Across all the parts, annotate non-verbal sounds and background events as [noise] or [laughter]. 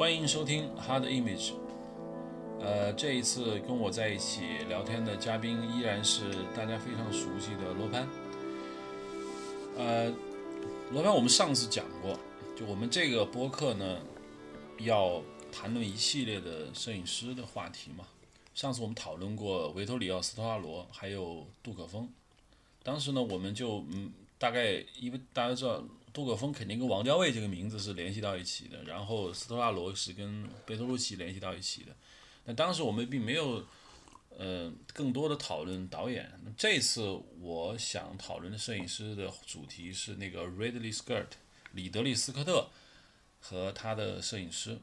欢迎收听 Hard Image。呃，这一次跟我在一起聊天的嘉宾依然是大家非常熟悉的罗盘。呃，罗盘，我们上次讲过，就我们这个播客呢，要谈论一系列的摄影师的话题嘛。上次我们讨论过维托里奥·斯托拉罗，还有杜可风。当时呢，我们就嗯，大概因为大家知道。杜可风肯定跟王家卫这个名字是联系到一起的，然后斯特拉罗是跟贝托鲁奇联系到一起的。那当时我们并没有，呃，更多的讨论导演。这次我想讨论的摄影师的主题是那个 Ridley Scott，里德利·斯科特和他的摄影师。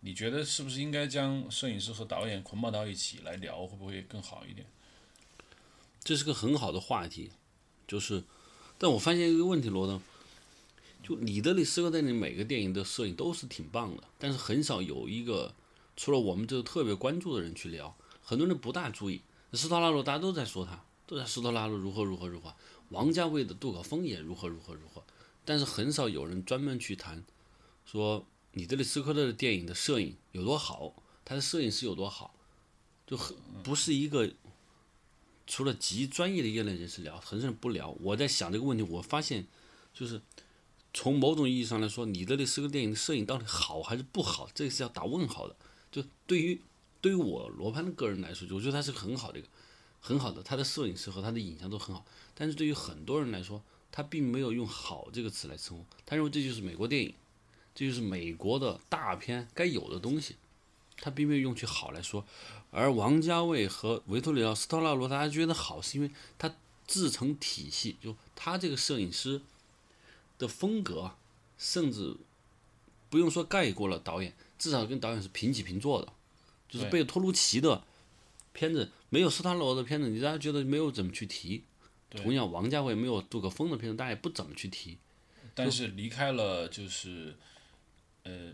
你觉得是不是应该将摄影师和导演捆绑到一起来聊，会不会更好一点？这是个很好的话题，就是，但我发现一个问题，罗登。就里德里斯科特的每个电影的摄影都是挺棒的，但是很少有一个除了我们这个特别关注的人去聊，很多人不大注意。斯托拉罗大家都在说他，都在斯托拉罗如何如何如何，王家卫的杜可风也如何如何如何，但是很少有人专门去谈，说里德里斯科特的电影的摄影有多好，他的摄影师有多好，就很不是一个除了极专业的业内人士聊，很少人不聊。我在想这个问题，我发现就是。从某种意义上来说，你的这四个电影的摄影到底好还是不好，这是要打问号的。就对于对于我罗盘的个人来说，我觉得他是很好的一个很好的，他的摄影师和他的影像都很好。但是对于很多人来说，他并没有用“好”这个词来称呼，他认为这就是美国电影，这就是美国的大片该有的东西，他并没有用去“好”来说。而王家卫和维托里奥·斯特拉罗，大家觉得好，是因为他自成体系，就他这个摄影师。的风格，甚至不用说盖过了导演，至少跟导演是平起平坐的。就是贝托鲁奇的片子，没有斯塔罗的片子，你大家觉得没有怎么去提。同样，王家卫没有杜可风的片子，大家也不怎么去提。但是离开了就是呃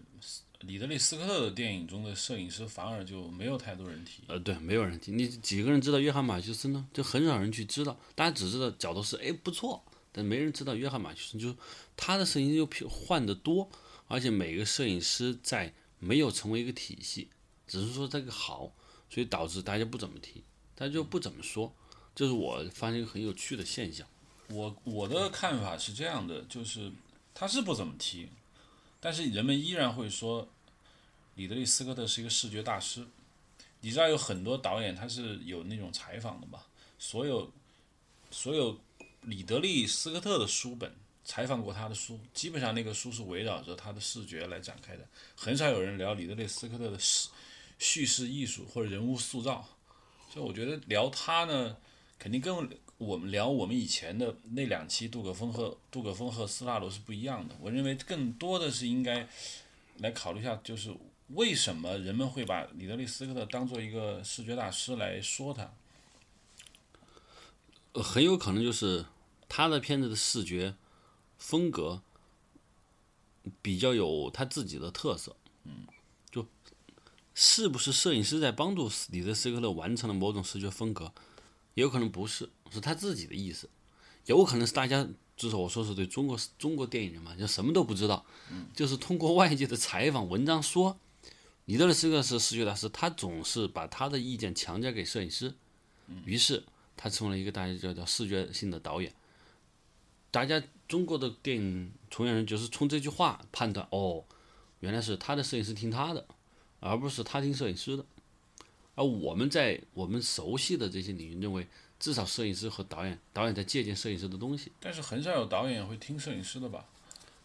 里德利斯科特的电影中的摄影师，反而就没有太多人提。呃，对，没有人提。你几个人知道约翰马修斯呢？就很少人去知道，大家只知道角度是哎不错。但没人知道约翰马修斯，就是他的摄影又换得多，而且每个摄影师在没有成为一个体系，只是说这个好，所以导致大家不怎么提，大家就不怎么说，这是我发现一个很有趣的现象。我我的看法是这样的，就是他是不怎么提，但是人们依然会说，里德利斯科特是一个视觉大师。你知道有很多导演他是有那种采访的吧？所有所有。里德利·斯科特的书本采访过他的书，基本上那个书是围绕着他的视觉来展开的，很少有人聊里德利·斯科特的叙叙事艺术或者人物塑造。所以我觉得聊他呢，肯定跟我们聊我们以前的那两期杜可风和杜可风和斯拉罗是不一样的。我认为更多的是应该来考虑一下，就是为什么人们会把里德利·斯科特当做一个视觉大师来说他？很有可能就是。他的片子的视觉风格比较有他自己的特色，嗯，就是不是摄影师在帮助李德斯科特完成了某种视觉风格，也有可能不是，是他自己的意思，有可能是大家就是我说是对中国中国电影人嘛，就什么都不知道，嗯，[laughs] 就是通过外界的采访文章说，里德斯科特是视觉大师，他总是把他的意见强加给摄影师，于是他成为了一个大家叫叫视觉性的导演。大家中国的电影从业人就是从这句话判断，哦，原来是他的摄影师听他的，而不是他听摄影师的。而我们在我们熟悉的这些领域，认为至少摄影师和导演，导演在借鉴摄影师的东西。但是很少有导演会听摄影师的吧？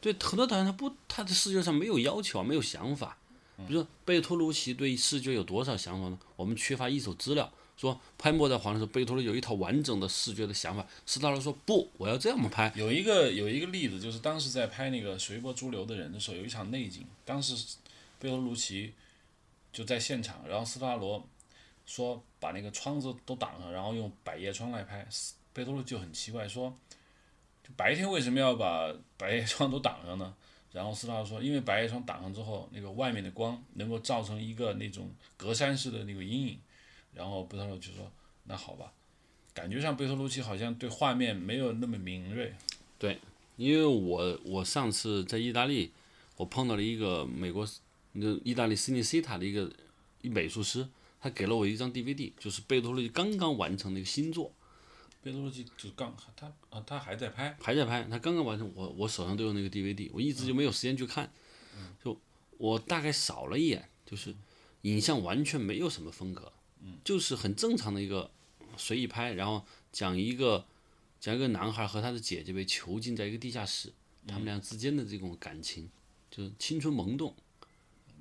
对，很多导演他不，他的视觉上没有要求，没有想法。比如说贝托鲁奇对视觉有多少想法呢？我们缺乏一手资料。说拍《末代皇》的时候，贝托鲁有一套完整的视觉的想法。斯大罗说不，我要这样拍。有一个有一个例子，就是当时在拍那个《随波逐流的人》的时候，有一场内景，当时贝托鲁奇就在现场，然后斯大罗说把那个窗子都挡上，然后用百叶窗来拍。贝托鲁就很奇怪，说白天为什么要把百叶窗都挡上呢？然后斯大罗说，因为百叶窗挡上之后，那个外面的光能够造成一个那种格栅式的那个阴影。然后贝托鲁奇说：“那好吧，感觉上贝托鲁奇好像对画面没有那么敏锐。”对，因为我我上次在意大利，我碰到了一个美国那个意大利斯尼西塔的一个一美术师，他给了我一张 DVD，就是贝托鲁奇刚刚完成的一个新作，贝托鲁奇就刚他啊，他还在拍，还在拍，他刚刚完成，我我手上都有那个 DVD，我一直就没有时间去看，就我大概扫了一眼，就是影像完全没有什么风格，就是很正常的一个随意拍，然后讲一个讲一个男孩和他的姐姐被囚禁在一个地下室，他们俩之间的这种感情，就是青春萌动。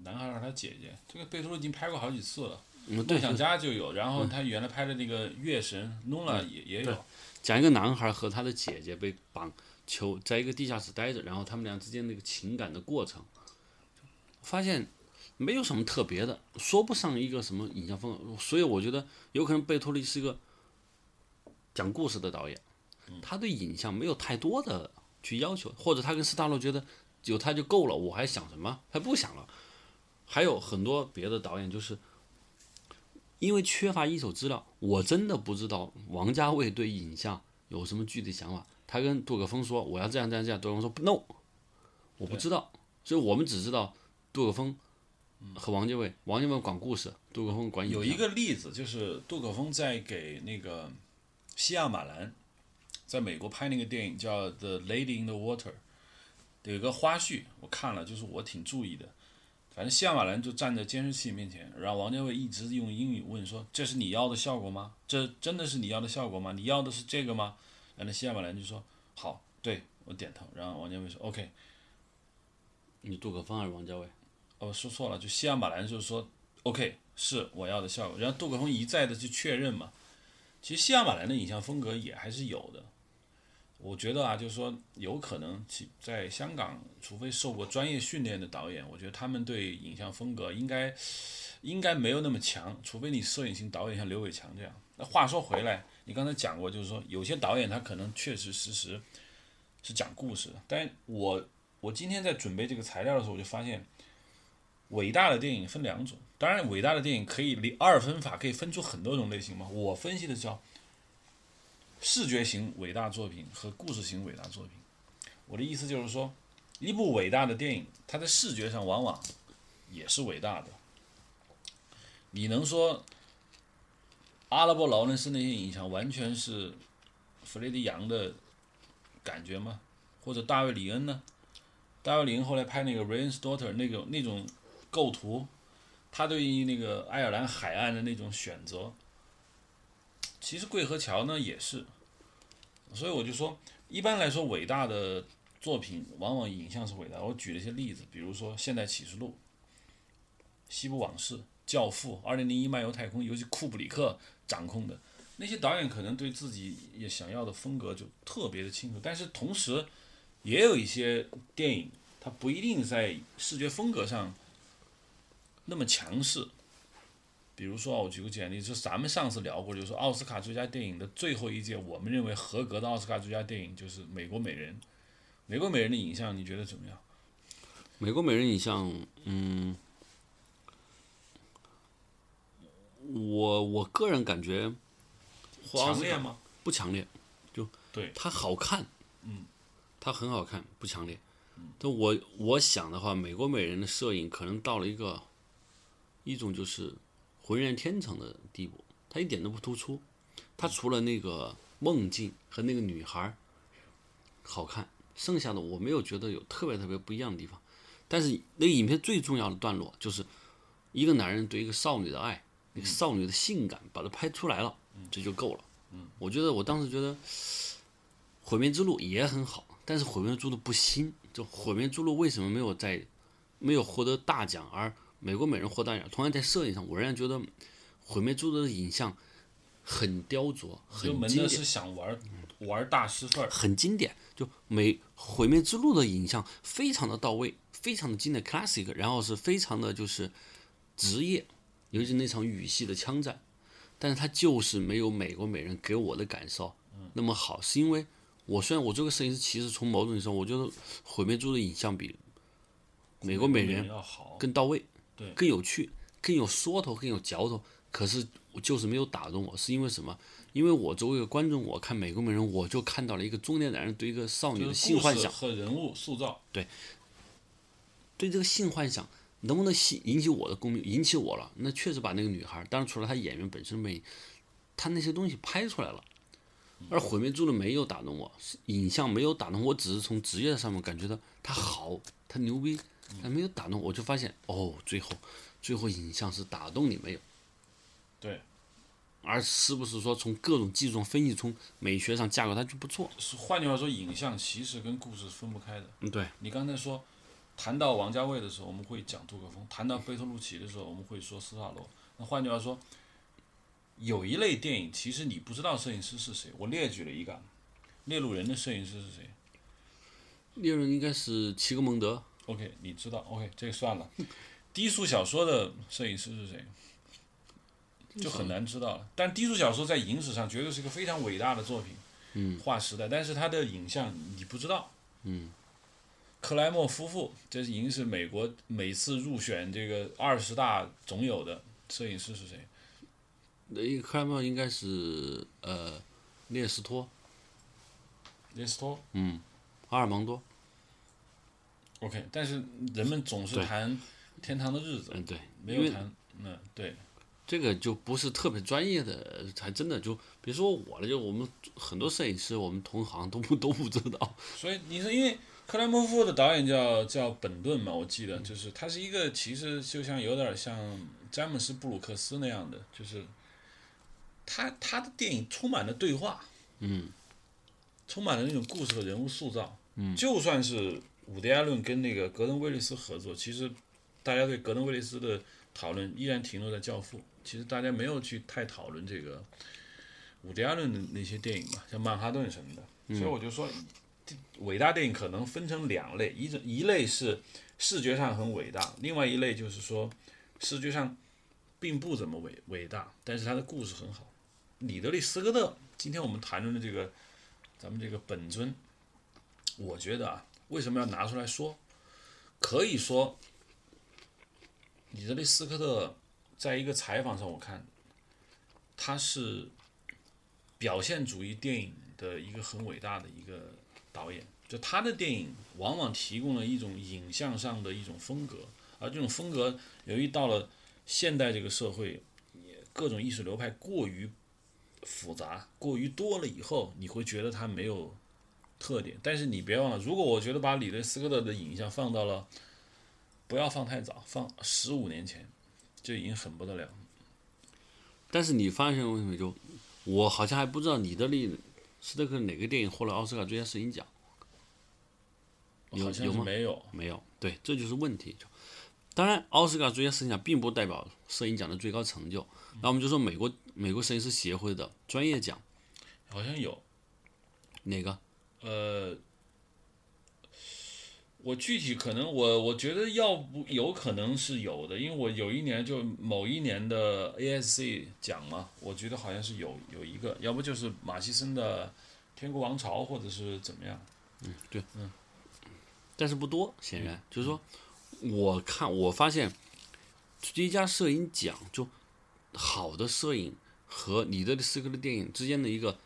男孩和他姐姐，这个贝托鲁已经拍过好几次了，梦，想家就有，然后他原来拍的那个月神 Nula 也也有，讲一个男孩和他的姐姐被绑囚在一个地下室待着，然后他们俩之间那个情感的过程，发现没有什么特别的，说不上一个什么影像风格，所以我觉得有可能贝托利是一个讲故事的导演，他对影像没有太多的去要求，或者他跟斯大洛觉得有他就够了，我还想什么？他不想了。还有很多别的导演就是。因为缺乏一手资料，我真的不知道王家卫对影像有什么具体想法。他跟杜可风说我要这样这样这样，杜可风说 no，我不知道。所以我们只知道杜可风和王家卫，王家卫管故事，杜可风管。有一个例子就是杜可风在给那个西亚马兰在美国拍那个电影叫《The Lady in the Water》，有一个花絮我看了，就是我挺注意的。反正西亚马兰就站在监视器面前，然后王家卫一直用英语问说：“这是你要的效果吗？这真的是你要的效果吗？你要的是这个吗？”然后西亚马兰就说：“好，对我点头。”然后王家卫说：“OK。”你杜可风还是王家卫？哦，说错了，就西亚马兰就是说：“OK，是我要的效果。”然后杜可风一再的去确认嘛。其实西亚马兰的影像风格也还是有的。我觉得啊，就是说，有可能其在香港，除非受过专业训练的导演，我觉得他们对影像风格应该应该没有那么强，除非你摄影型导演像刘伟强这样。那话说回来，你刚才讲过，就是说有些导演他可能确实实实是讲故事的，但我我今天在准备这个材料的时候，我就发现，伟大的电影分两种，当然伟大的电影可以二分法可以分出很多种类型嘛，我分析的叫。视觉型伟大作品和故事型伟大作品，我的意思就是说，一部伟大的电影，它在视觉上往往也是伟大的。你能说阿拉伯劳伦斯那些影像完全是弗雷迪杨的感觉吗？或者大卫里恩呢？大卫里恩后来拍那个《Rain's Daughter》那个那种构图，他对于那个爱尔兰海岸的那种选择。其实桂河桥呢也是，所以我就说，一般来说，伟大的作品往往影像是伟大。我举了一些例子，比如说《现代启示录》《西部往事》《教父》《二零零一漫游太空》，尤其库布里克掌控的那些导演，可能对自己也想要的风格就特别的清楚。但是同时，也有一些电影，它不一定在视觉风格上那么强势。比如说，我举个简例，就是咱们上次聊过，就是奥斯卡最佳电影的最后一届，我们认为合格的奥斯卡最佳电影就是《美国美人》。《美国美人》的影像你觉得怎么样？《美国美人》影像，嗯，我我个人感觉，强烈吗？不强烈，就对它好看，嗯，它很好看，不强烈。但我我想的话，《美国美人》的摄影可能到了一个一种就是。浑然天成的地步，他一点都不突出。他除了那个梦境和那个女孩好看，剩下的我没有觉得有特别特别不一样的地方。但是那个影片最重要的段落就是一个男人对一个少女的爱，那个少女的性感，把它拍出来了，这就够了。我觉得我当时觉得《毁灭之路》也很好，但是《毁灭之路》不新。就《毁灭之路》为什么没有在没有获得大奖而？美国美人获大奖，同样在摄影上，我仍然觉得《毁灭之路》的影像很雕琢，很经典。是想玩玩大师范儿，很经典。就美《毁灭之路》的影像非常的到位，非常的经典，classic，然后是非常的就是职业，尤其那场雨系的枪战。但是它就是没有美国美人给我的感受那么好，是因为我虽然我这个摄影师，其实从某种意义上，我觉得《毁灭之路》的影像比美国美人要好，更到位。对，更有趣，更有说头，更有嚼头。可是我就是没有打动我，是因为什么？因为我作为一个观众，我看《美国美人》，我就看到了一个中年男人对一个少女的性幻想和人物塑造。对，对这个性幻想能不能吸引起我的共鸣？引起我了，那确实把那个女孩，当然除了她演员本身美，她那些东西拍出来了。而毁灭之路没有打动我，影像没有打动我，只是从职业上面感觉到她好，她牛逼，但没有打动我，就发现哦，最后，最后影像是打动你没有？对，而是不是说从各种技术上分析，从美学上架构它就不错？是换句话说，影像其实跟故事是分不开的。嗯，对。你刚才说，谈到王家卫的时候，我们会讲杜可风；谈到贝托鲁奇的时候，我们会说斯塔罗。那换句话说。有一类电影，其实你不知道摄影师是谁。我列举了一个，《猎鹿人》的摄影师是谁？猎人应该是齐格蒙德。OK，你知道？OK，这个算了。低俗小说的摄影师是谁？就很难知道了。但低俗小说在影史上绝对是一个非常伟大的作品，嗯，划时代。但是它的影像你不知道，嗯。克莱默夫妇，这已经是美国每次入选这个二十大总有的摄影师是谁？那一个克莱默应该是呃，列斯托，列斯托，嗯，阿尔芒多。OK，但是人们总是谈《天堂的日子》，嗯，对，没有谈，嗯，对，这个就不是特别专业的，还真的就，比如说我了，就我们很多摄影师，我们同行都不都不知道。所以你说，因为克莱默夫的导演叫叫本顿嘛，我记得就是他是一个，其实就像有点像詹姆斯布鲁克斯那样的，就是。他他的电影充满了对话，嗯，充满了那种故事和人物塑造，嗯，就算是伍迪·艾伦跟那个格登·威利斯合作，其实大家对格登·威利斯的讨论依然停留在《教父》，其实大家没有去太讨论这个伍迪·艾伦的那些电影嘛，像《曼哈顿》什么的，所以我就说，伟大电影可能分成两类，一种一类是视觉上很伟大，另外一类就是说视觉上并不怎么伟伟大，但是他的故事很好。里德利·斯科特，今天我们谈论的这个，咱们这个本尊，我觉得啊，为什么要拿出来说？可以说，里德利·斯科特在一个采访上，我看他是表现主义电影的一个很伟大的一个导演。就他的电影往往提供了一种影像上的一种风格，而这种风格由于到了现代这个社会，各种艺术流派过于。复杂过于多了以后，你会觉得他没有特点。但是你别忘了，如果我觉得把里德斯科特的影像放到了，不要放太早，放十五年前，就已经很不得了。但是你发现为什么就，我好像还不知道里德利斯科特哪个电影获了奥斯卡最佳摄影奖？有有吗？没有，没有。对，这就是问题。当然，奥斯卡最佳摄影奖并不代表摄影奖的最高成就。那我们就说美国美国摄影师协会的专业奖，好像有哪个？呃，我具体可能我我觉得要不有可能是有的，因为我有一年就某一年的 ASC 奖嘛，我觉得好像是有有一个，要不就是马西森的《天国王朝》或者是怎么样？嗯，对，嗯，但是不多，显然就是说，我看我发现最佳摄影奖就。好的摄影和里德利斯科的电影之间的一个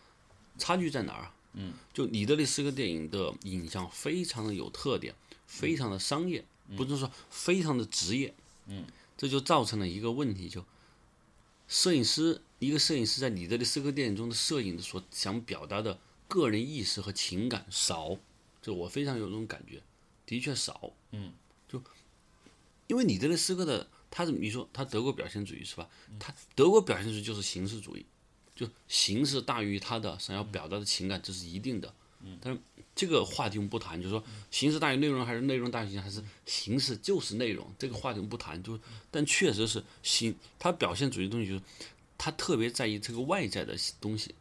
差距在哪儿？嗯，就里德利斯科电影的影像非常的有特点，非常的商业，不是说非常的职业。嗯，这就造成了一个问题，就摄影师一个摄影师在里德利斯科电影中的摄影所想表达的个人意识和情感少，就我非常有这种感觉，的确少。嗯，就因为里德利斯科的。他是你说他德国表现主义是吧？他德国表现主义就是形式主义，就形式大于他的想要表达的情感，这是一定的。但是这个话题我们不谈，就是说形式大于内容还是内容大于形式，还是形式就是内容，这个话题我们不谈。就但确实是形，他表现主义东西就是他特别在意这个外在的东西，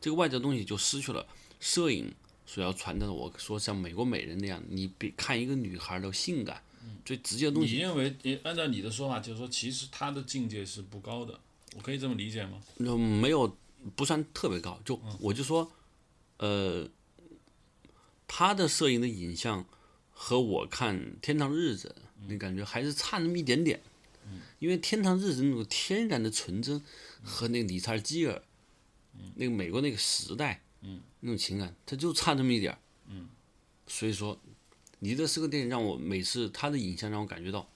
这个外在东西就失去了摄影所要传达的。我说像美国美人那样，你别看一个女孩的性感。最直接的东西。你认为你，按照你的说法，就是说，其实他的境界是不高的，我可以这么理解吗？嗯，没有，不算特别高。就我就说，呃，他的摄影的影像和我看《天堂日子》，那感觉还是差那么一点点。嗯。因为《天堂日子》那种天然的纯真和那个理查基尔，那个美国那个时代，嗯，那种情感，他就差那么一点。所以说。你这四个电影让我每次他的影像让我感觉到，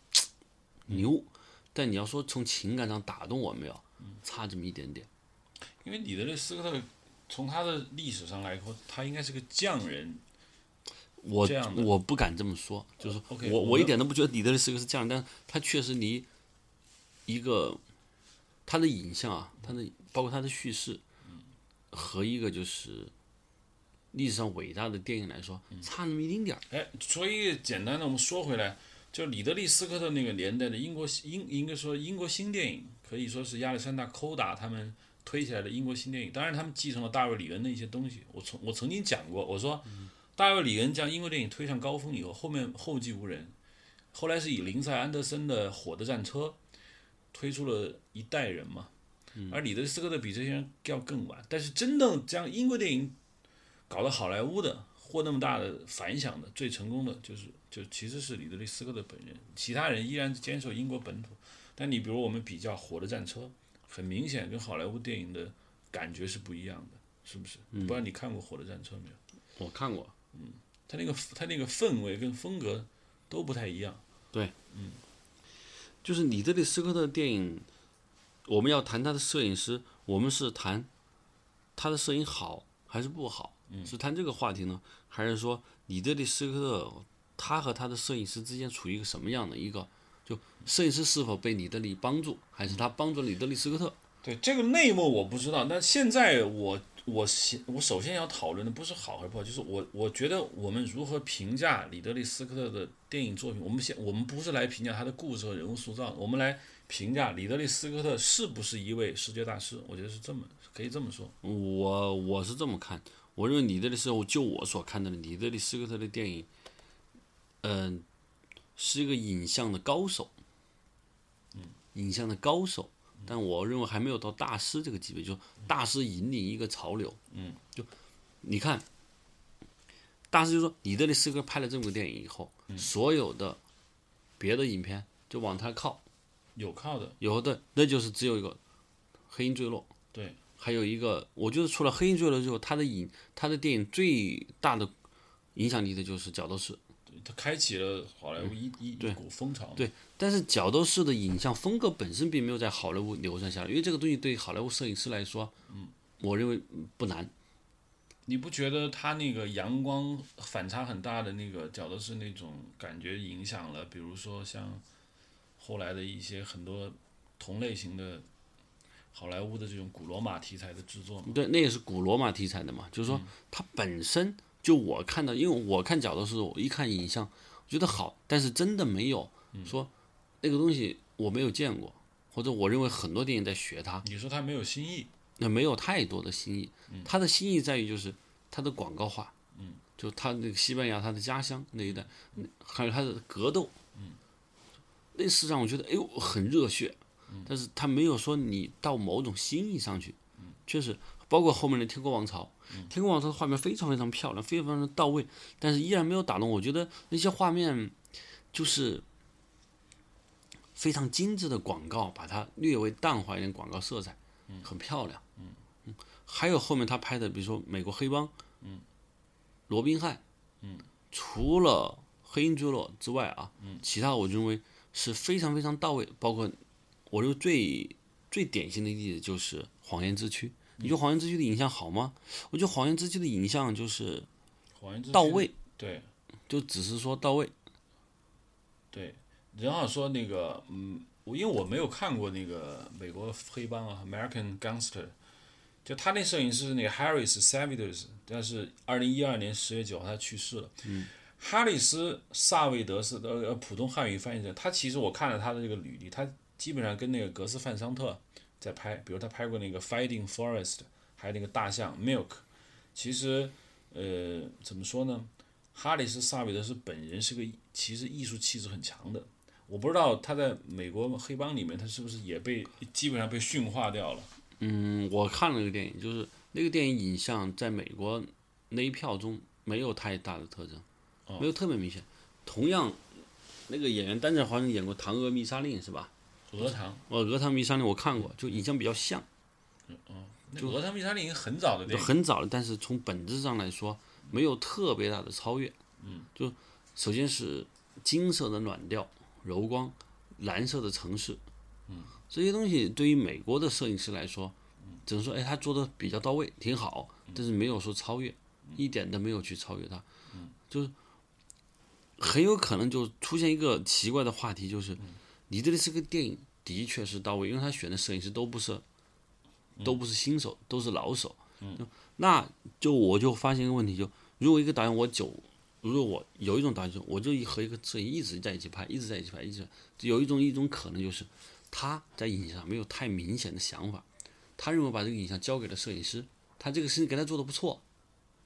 牛，但你要说从情感上打动我没有，差这么一点点。因为里德利·斯科特从他的历史上来说，他应该是个匠人。我我不敢这么说，就是我我一点都不觉得李德利斯科是匠人，但是他确实离一个他的影像啊，他的包括他的叙事和一个就是历史上伟大的电影来说，差那么一丁点儿。哎，所以简单的我们说回来，就里德利·斯科特那个年代的英国英应该说英国新电影，可以说是亚历山大·寇达他们推起来的英国新电影。当然，他们继承了大卫·里恩的一些东西。我曾我曾经讲过，我说大卫·里恩将英国电影推上高峰以后，后面后继无人。后来是以林赛·安德森的《火的战车》推出了一代人嘛，而里德·斯科特比这些人要更晚。但是真正将英国电影搞到好莱坞的，获那么大的反响的，最成功的就是就其实是里德利·斯科特本人，其他人依然坚守英国本土。但你比如我们比较《火的战车》，很明显跟好莱坞电影的感觉是不一样的，是不是？不知道你看过《火的战车》没有？我看过，嗯，他那个他那个氛围跟风格都不太一样。对，嗯就是李德利斯科特的电影，我们要谈他的摄影师，我们是谈他的摄影好还是不好，是谈这个话题呢，还是说李德利斯科特他和他的摄影师之间处于一个什么样的一个，就摄影师是否被李德利帮助，还是他帮助李德利斯科特？对这个内幕我不知道，但现在我我先我首先要讨论的不是好还是不好，就是我我觉得我们如何评价里德利·斯科特的电影作品，我们先我们不是来评价他的故事和人物塑造，我们来评价里德利·斯科特是不是一位视觉大师，我觉得是这么可以这么说。我我是这么看，我认为李德利斯，就我所看到的李德利斯科特的电影，嗯、是一个影像的高手，嗯，影像的高手，但我认为还没有到大师这个级别，就大师引领一个潮流，嗯，就你看，大师就说你这里斯科拍了这么个电影以后，所有的别的影片就往他靠，有靠的，有的那就是只有一个《黑鹰坠落》。对，还有一个，我觉得除了《黑鹰坠落》之后，他的影他的电影最大的影响力的就是《角斗士》。他开启了好莱坞一一一股风潮。对，但是《角斗士》的影像风格本身并没有在好莱坞流传下来，因为这个东西对好莱坞摄影师来说，嗯，我认为嗯不难。你不觉得他那个阳光反差很大的那个角斗士那种感觉影响了？比如说像后来的一些很多同类型的好莱坞的这种古罗马题材的制作吗？对，那也是古罗马题材的嘛，就是说它本身就我看到，因为我看角的时候，我一看影像，我觉得好，但是真的没有说那个东西我没有见过，或者我认为很多电影在学它，你说它没有新意，那没有太多的新意。它的新意在于就是它的广告化，嗯，就它那个西班牙它的家乡那一带，嗯还有它的格斗，嗯，那是让我觉得哎呦很热血，但是它没有说你到某种新意上去，嗯，确实包括后面的《天国王朝》，天空王朝》的画面非常非常漂亮，非常非常的到位，但是依然没有打动我。觉得那些画面就是非常精致的广告，把它略微淡化一点广告色彩，很漂亮。嗯，还有后面他拍的，比如说美国黑帮，嗯，罗宾汉，嗯，除了黑鹰坠落之外啊，嗯，其他我认为是非常非常到位。包括我认为最最典型的例子就是《谎言之躯》。你觉得《谎言之躯》的影像好吗？我觉得《谎言之躯》的影像就是到位，对就只是说到位。对，然后说那个，嗯，我因为我没有看过那个美国黑帮啊，American Gangster，就他那摄影师是那个 Harris Savides，但是二零一二年十月九号他去世了。嗯，哈里斯·萨维德斯的呃普通汉语翻译者，他其实我看了他的这个履历，他基本上跟那个格斯范桑特在拍，比如他拍过那个 Fighting Forest，还有那个大象 Milk，其实呃怎么说呢？哈里斯·萨维德斯本人是个其实艺术气质很强的，我不知道他在美国黑帮里面他是不是也被基本上被驯化掉了。嗯，我看了那个电影，就是那个电影影像在美国那一票中没有太大的特征，没有特别明显。同样，那个演员丹泽华盛演过《唐娥密杀令》是吧？鹅塘，我《俄唐密沙令》我看过，就影像比较像，就鹅塘密沙令已经很早的就电影，很早了，但是从本质上来说没有特别大的超越。嗯，就首先是金色的暖调、柔光，蓝色的城市，嗯，这些东西对于美国的摄影师来说，只能说哎他做的比较到位，挺好，但是没有说超越，一点都没有去超越他，就是很有可能就出现一个奇怪的话题，就是你这里是个电影的确是到位，因为他选的摄影师都不是都不是新手，都是老手，嗯那就我就发现一个问题，就如果一个导演我久。如果我有一种导演，我就和一个摄影一直在一起拍，一直在一起拍，一直有一种一种可能就是他在影像上没有太明显的想法，他认为把这个影像交给了摄影师，他这个事情给他做的不错，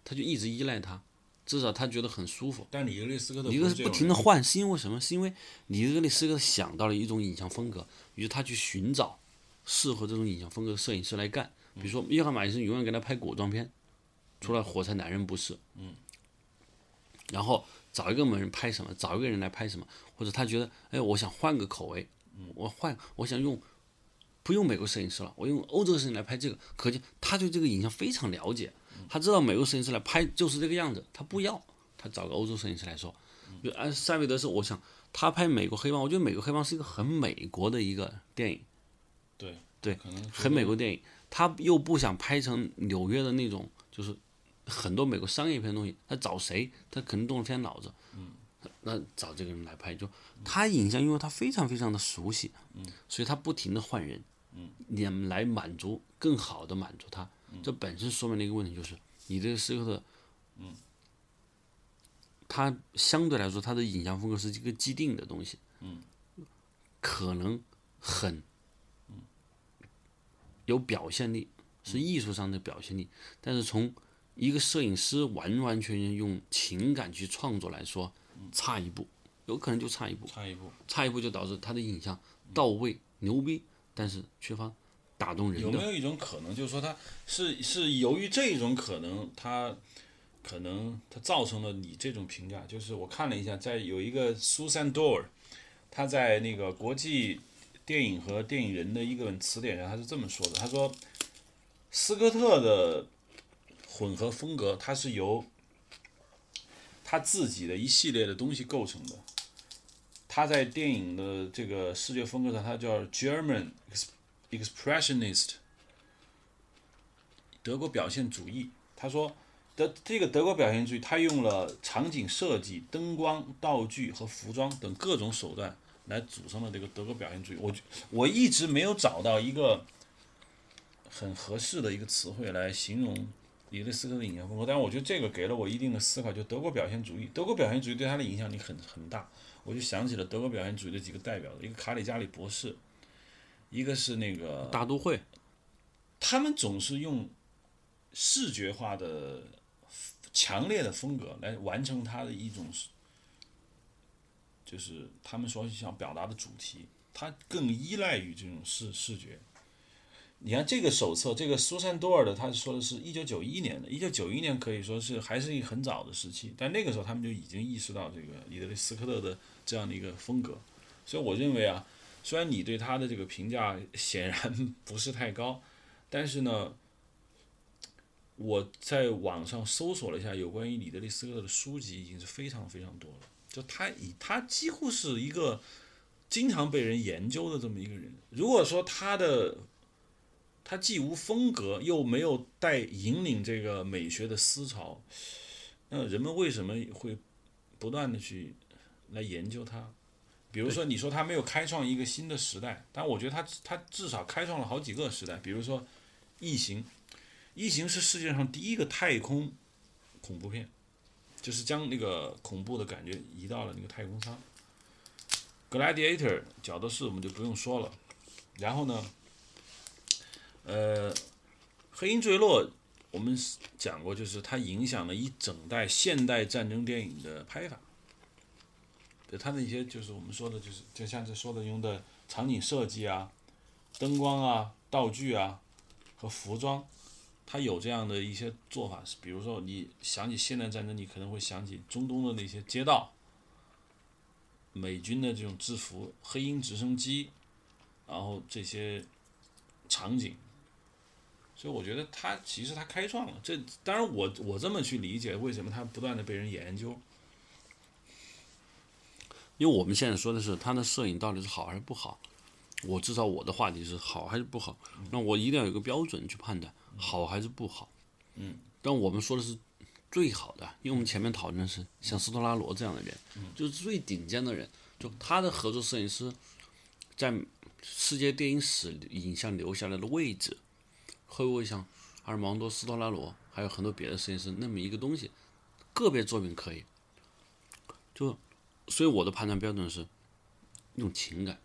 他就一直依赖他，至少他觉得很舒服。但里格利斯科特一个是不停的换，是因为什么？是因为里格利斯科特想到了一种影像风格，于是他去寻找适合这种影像风格的摄影师来干。比如说约翰马伊森永远给他拍古装片，除了《火柴男人》不是，嗯。然后找一个门人拍什么，找一个人来拍什么，或者他觉得，哎，我想换个口味，我换，我想用，不用美国摄影师了，我用欧洲摄影来拍这个，可见他对这个影像非常了解，他知道美国摄影师来拍就是这个样子，他不要，他找个欧洲摄影师来说，就安塞维德是，我想他拍美国黑帮，我觉得美国黑帮是一个很美国的一个电影，对对，可能很美国电影，他又不想拍成纽约的那种，就是。很多美国商业片的东西，他找谁？他可能动了天脑子。嗯，那找这个人来拍，就他影像，因为他非常非常的熟悉，嗯，所以他不停的换人，嗯，也来满足更好的满足他。这本身说明了一个问题，就是你这个时候的，嗯，他相对来说他的影像风格是一个既定的东西，嗯，可能很，有表现力，是艺术上的表现力，但是从一个摄影师完完全全用情感去创作来说，差一步，有可能就差一步，差一步，差一步就导致他的影像到位牛逼，但是缺乏打动人。有没有一种可能，就是说他是是由于这种可能，他可能他造成了你这种评价？就是我看了一下，在有一个 Susan Dore，他在那个国际电影和电影人的一个词典上，他是这么说的：他说斯科特的。混合风格，它是由他自己的一系列的东西构成的。他在电影的这个视觉风格上，他叫 German Expressionist，德国表现主义。他说的这个德国表现主义，他用了场景设计、灯光、道具和服装等各种手段来组成了这个德国表现主义。我我一直没有找到一个很合适的一个词汇来形容。里德斯科的影像风格，但是我觉得这个给了我一定的思考，就德国表现主义，德国表现主义对他的影响力很很大，我就想起了德国表现主义的几个代表，一个卡里加里博士，一个是那个大都会，他们总是用视觉化的强烈的风格来完成他的一种，就是他们所想表达的主题，他更依赖于这种视视觉。你看这个手册，这个苏珊多尔的，他说的是一九九一年的，一九九一年可以说是还是一个很早的时期，但那个时候他们就已经意识到这个伊德利斯科特的这样的一个风格，所以我认为啊，虽然你对他的这个评价显然 [laughs] 不是太高，但是呢，我在网上搜索了一下有关于里德利斯科特的书籍，已经是非常非常多了，就他以他几乎是一个经常被人研究的这么一个人，如果说他的。他既无风格，又没有带引领这个美学的思潮，那人们为什么会不断的去来研究他？比如说，你说他没有开创一个新的时代，但我觉得他他至少开创了好几个时代。比如说，《异形》，《异形》是世界上第一个太空恐怖片，就是将那个恐怖的感觉移到了那个太空舱。《Gladiator》角斗士我们就不用说了，然后呢？呃，黑鹰坠落，我们讲过，就是它影响了一整代现代战争电影的拍法。对它那些，就是我们说的，就是就像这说的，用的场景设计啊、灯光啊、道具啊和服装，它有这样的一些做法。是比如说，你想起现代战争，你可能会想起中东的那些街道、美军的这种制服、黑鹰直升机，然后这些场景。所以我觉得他其实他开创了这，当然我我这么去理解，为什么他不断的被人研究？因为我们现在说的是他的摄影到底是好还是不好，我至少我的话题是好还是不好，那我一定要有个标准去判断好还是不好。嗯，但我们说的是最好的，因为我们前面讨论的是像斯托拉罗这样的人，就是最顶尖的人，就他的合作摄影师在世界电影史影像留下来的位置，会不会像阿尔芒多、斯托拉罗还有很多别的摄影师那么一个东西？个别作品可以，就所以我的判断标准是用情感，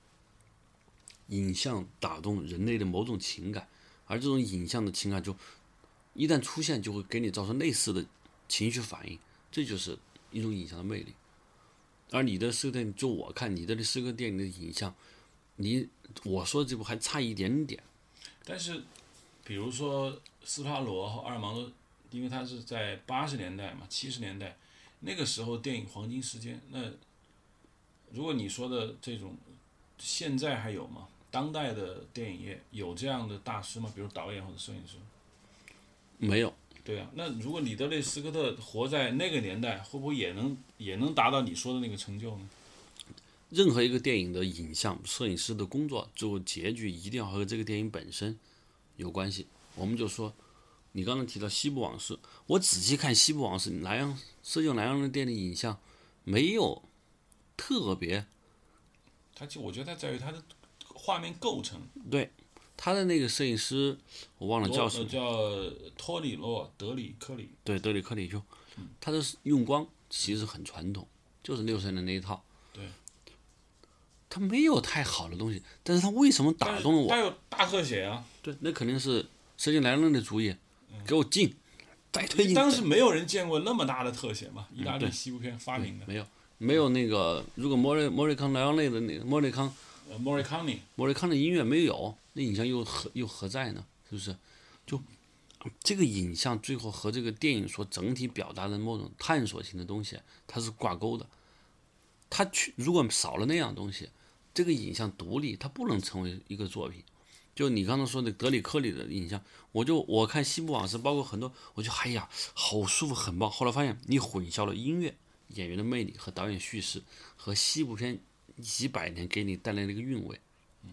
影像打动人类的某种情感，而这种影像的情感就一旦出现，就会给你造成类似的情绪反应，这就是一种影像的魅力。而你的四个电影，就我看你的这四个电影的影像，你我说这部还差一点点。但是，比如说斯帕罗和阿尔芒多，因为他是在八十年代嘛，七十年代那个时候电影黄金时间。那如果你说的这种，现在还有吗？当代的电影业有这样的大师吗？比如导演或者摄影师？没有，对啊，那如果里德利·斯科特活在那个年代，会不会也能也能达到你说的那个成就呢？任何一个电影的影像摄影师的工作，最后结局一定要和这个电影本身有关系。我们就说，你刚才提到《西部往事》，我仔细看《西部往事》，南洋设计南洋的电影影像没有特别他就我觉得他在于他的画面构成。对他的那个摄影师，我忘了叫什么，叫托里洛德里克里。对，德里克里就，他的用光其实很传统，就是六十年那一套。对。他没有太好的东西，但是他为什么打动了我？他有大特写啊。对，那肯定是设计莱昂的主意，给我进，再推进。当时没有人见过那么大的特写嘛，意大利西部片发明的。没有，没有那个，如果莫瑞莫瑞康莱昂内的那个莫瑞康，呃，莫瑞康尼，莫瑞康的音乐没有，那影像又何又何在呢？是不是？就这个影像最后和这个电影所整体表达的某种探索性的东西，它是挂钩的。它去如果少了那样东西。这个影像独立，它不能成为一个作品。就你刚才说的德里克里的影像，我就我看《西部往事》，包括很多，我就哎呀，好舒服，很棒。后来发现你混淆了音乐、演员的魅力和导演叙事，和西部片几百年给你带来的一个韵味。嗯，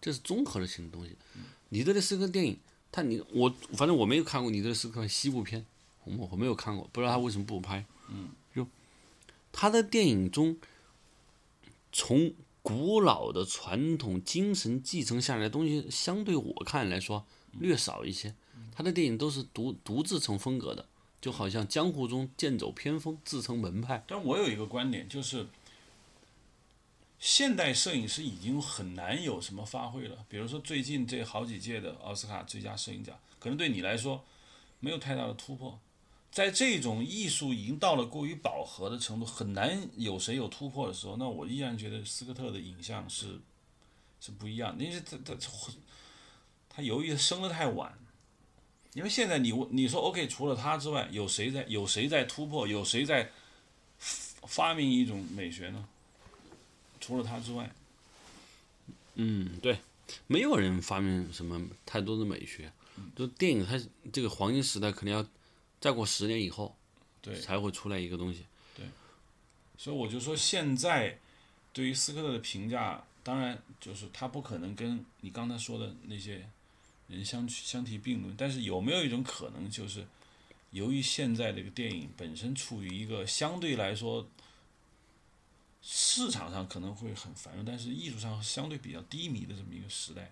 这是综合的性的东西。你的这四个电影，他你我反正我没有看过你的四个西部片，我我没有看过，不知道他为什么不拍。嗯，就他的电影中。从古老的传统精神继承下来的东西，相对我看来说略少一些。他的电影都是独独自成风格的，就好像江湖中剑走偏锋，自成门派。但我有一个观点，就是现代摄影师已经很难有什么发挥了。比如说最近这好几届的奥斯卡最佳摄影奖，可能对你来说没有太大的突破。在这种艺术已经到了过于饱和的程度，很难有谁有突破的时候，那我依然觉得斯科特的影像是是不一样的，因为他他他由于生的太晚，因为现在你你说 OK，除了他之外，有谁在有谁在突破，有谁在发明一种美学呢？除了他之外，嗯，对，没有人发明什么太多的美学，就电影它这个黄金时代肯定要。再过十年以后，对，才会出来一个东西。对，所以我就说，现在对于斯科特的评价，当然就是他不可能跟你刚才说的那些人相相提并论。但是有没有一种可能，就是由于现在这个电影本身处于一个相对来说市场上可能会很繁荣，但是艺术上相对比较低迷的这么一个时代，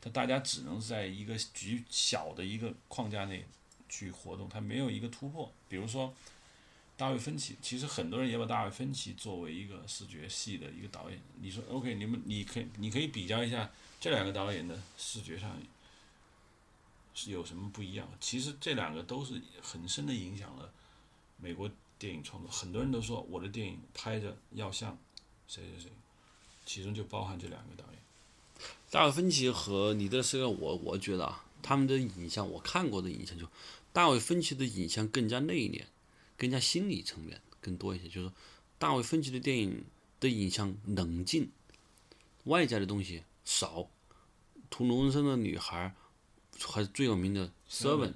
他大家只能在一个局小的一个框架内。去活动，它没有一个突破。比如说，大卫芬奇，其实很多人也把大卫芬奇作为一个视觉系的一个导演。你说，OK，你们你可以你可以比较一下这两个导演的视觉上是有什么不一样？其实这两个都是很深的影响了美国电影创作。很多人都说我的电影拍着要像谁谁谁，其中就包含这两个导演。大卫芬奇和你的这个，我我觉得啊，他们的影像我看过的影像就。大卫芬奇的影像更加内敛，更加心理层面更多一些。就是说，大卫芬奇的电影的影像冷静，外在的东西少。图卢恩森的女孩，还是最有名的 Seven，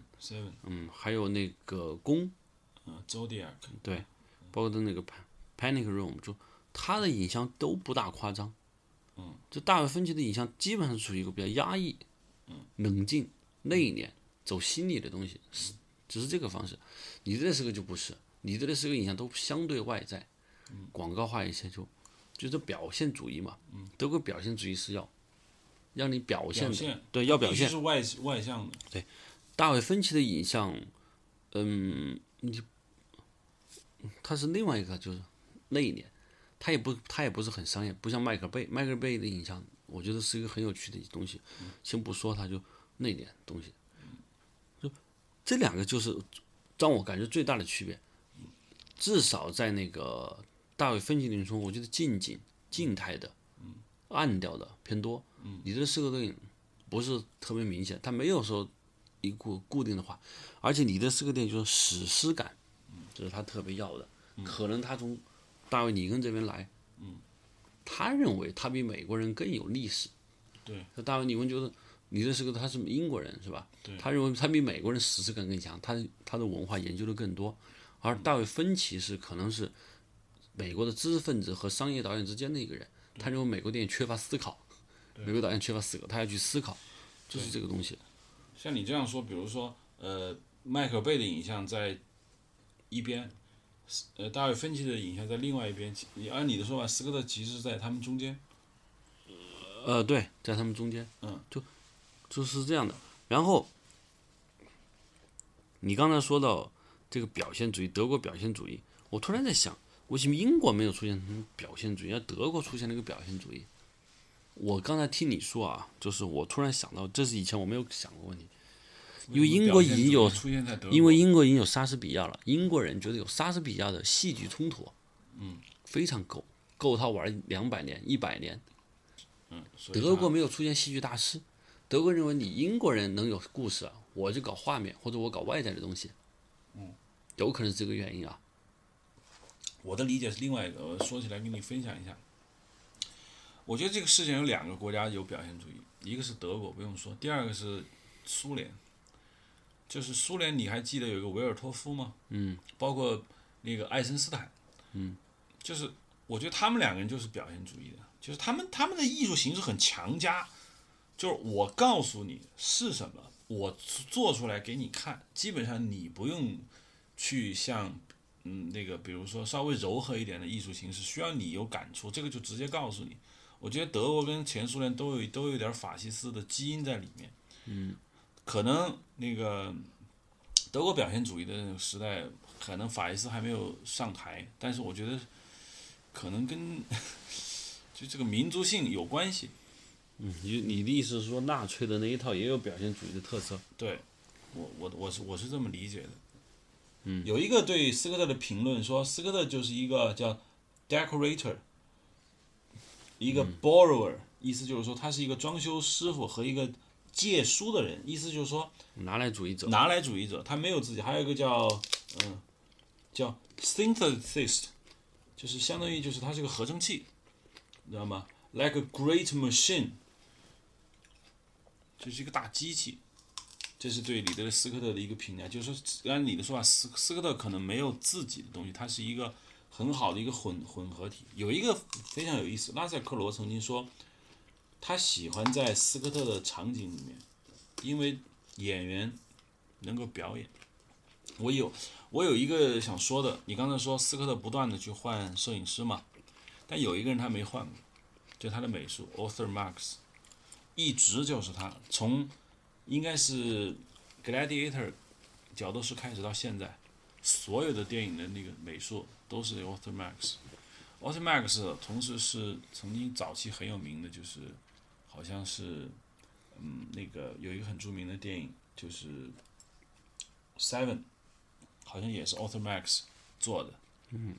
嗯，还有那个宫，嗯，周迪尔，对，包括的那个拍 Panic Room，就他的影像都不大夸张。嗯，就大卫芬奇的影像基本上处于一个比较压抑、嗯、冷静、内敛、走心理的东西，是只是这个方式。你这是个就不是，你这是个影像都相对外在，广告化一些就就是表现主义嘛。嗯，德国表现主义是要让你表现的，现对，要表现。是外外向的，对大卫芬奇的影像，嗯，你，他是另外一个就是内敛，他也不他也不是很商业，不像迈克尔贝，迈克尔贝的影像，我觉得是一个很有趣的东西。先不说他就内敛东西，就这两个就是让我感觉最大的区别。至少在那个大卫芬奇里中，我觉得近景静态的，暗调的偏多。你这四个电影不是特别明显，它没有说一固固定的话，而且你的四个电影就是史诗感，这是他特别要的。可能他从大卫里根这边来，他认为他比美国人更有历史。对，那大卫里根觉得你这是个他是英国人是吧？对他认为他比美国人史诗感更强，他他的文化研究的更多。而大卫芬奇是可能是美国的知识分子和商业导演之间的一个人，他认为美国电影缺乏思考，美国导演缺乏思考，他要去思考，就是这个东西。像你这样说，比如说，呃，麦克贝的影像在一边，呃，大卫芬奇的影像在另外一边。你按你的说法，斯科特其实是在他们中间。呃，对，在他们中间，嗯，就就是这样的。然后你刚才说到这个表现主义，德国表现主义，我突然在想，为什么英国没有出现表现主义，而德国出现了一个表现主义？我刚才听你说啊，就是我突然想到，这是以前我没有想过问题，因为英国已经有出现在德国，因为英国已经有莎士比亚了，英国人觉得有莎士比亚的戏剧冲突，嗯，非常够，够他玩两百年、一百年。嗯，德国没有出现戏剧大师，德国认为你英国人能有故事啊，我就搞画面或者我搞外在的东西，嗯，有可能是这个原因啊。我的理解是另外一个，我说起来跟你分享一下。我觉得这个世界有两个国家有表现主义，一个是德国，不用说，第二个是苏联。就是苏联，你还记得有一个维尔托夫吗？嗯，包括那个爱森斯坦。嗯，就是我觉得他们两个人就是表现主义的，就是他们他们的艺术形式很强加，就是我告诉你是什么，我做出来给你看，基本上你不用去像嗯那个比如说稍微柔和一点的艺术形式，需要你有感触，这个就直接告诉你。我觉得德国跟前苏联都有都有点法西斯的基因在里面。嗯，可能那个德国表现主义的那个时代，可能法西斯还没有上台，但是我觉得可能跟就这个民族性有关系。嗯，你你的意思是说纳粹的那一套也有表现主义的特色？对，我我我是我是这么理解的。嗯，有一个对斯科特的评论说，斯科特就是一个叫 decorator，一个 borrower，、意思就是说他是一个装修师傅和一个借书的人，意思就是说拿来主义者。拿来主义者，他没有自己，还有一个叫嗯叫 synthesist，就是相当于就是他是个合成器，你知道吗？Like a great machine，就是一个大机器。这是对里德斯科特的一个评价，就是说，按你的说法，斯斯科特可能没有自己的东西，他是一个很好的一个混混合体。有一个非常有意思，拉塞克罗曾经说，他喜欢在斯科特的场景里面，因为演员能够表演。我有我有一个想说的，你刚才说斯科特不断的去换摄影师嘛，但有一个人他没换过，就他的美术 Arthur Marx，一直就是他，从应该是 Gladiator 角斗士开始到现在，所有的电影的那个美术都是。Arthur Marx 同时是曾经早期很有名的，就是好像是嗯那个有一个很著名的电影就是 Seven，好像也是 Arthur Max 做的。嗯，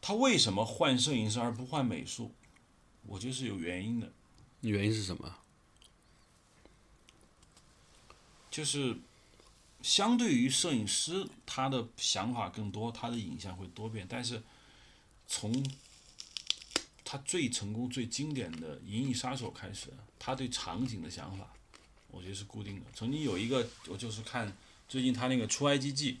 他为什么换摄影师而不换美术？我觉得是有原因的，原因是什么？就是相对于摄影师，他的想法更多，他的影像会多变。但是从他最成功、最经典的《银翼杀手》开始，他对场景的想法，我觉得是固定的。曾经有一个，我就是看最近他那个《出埃及记》，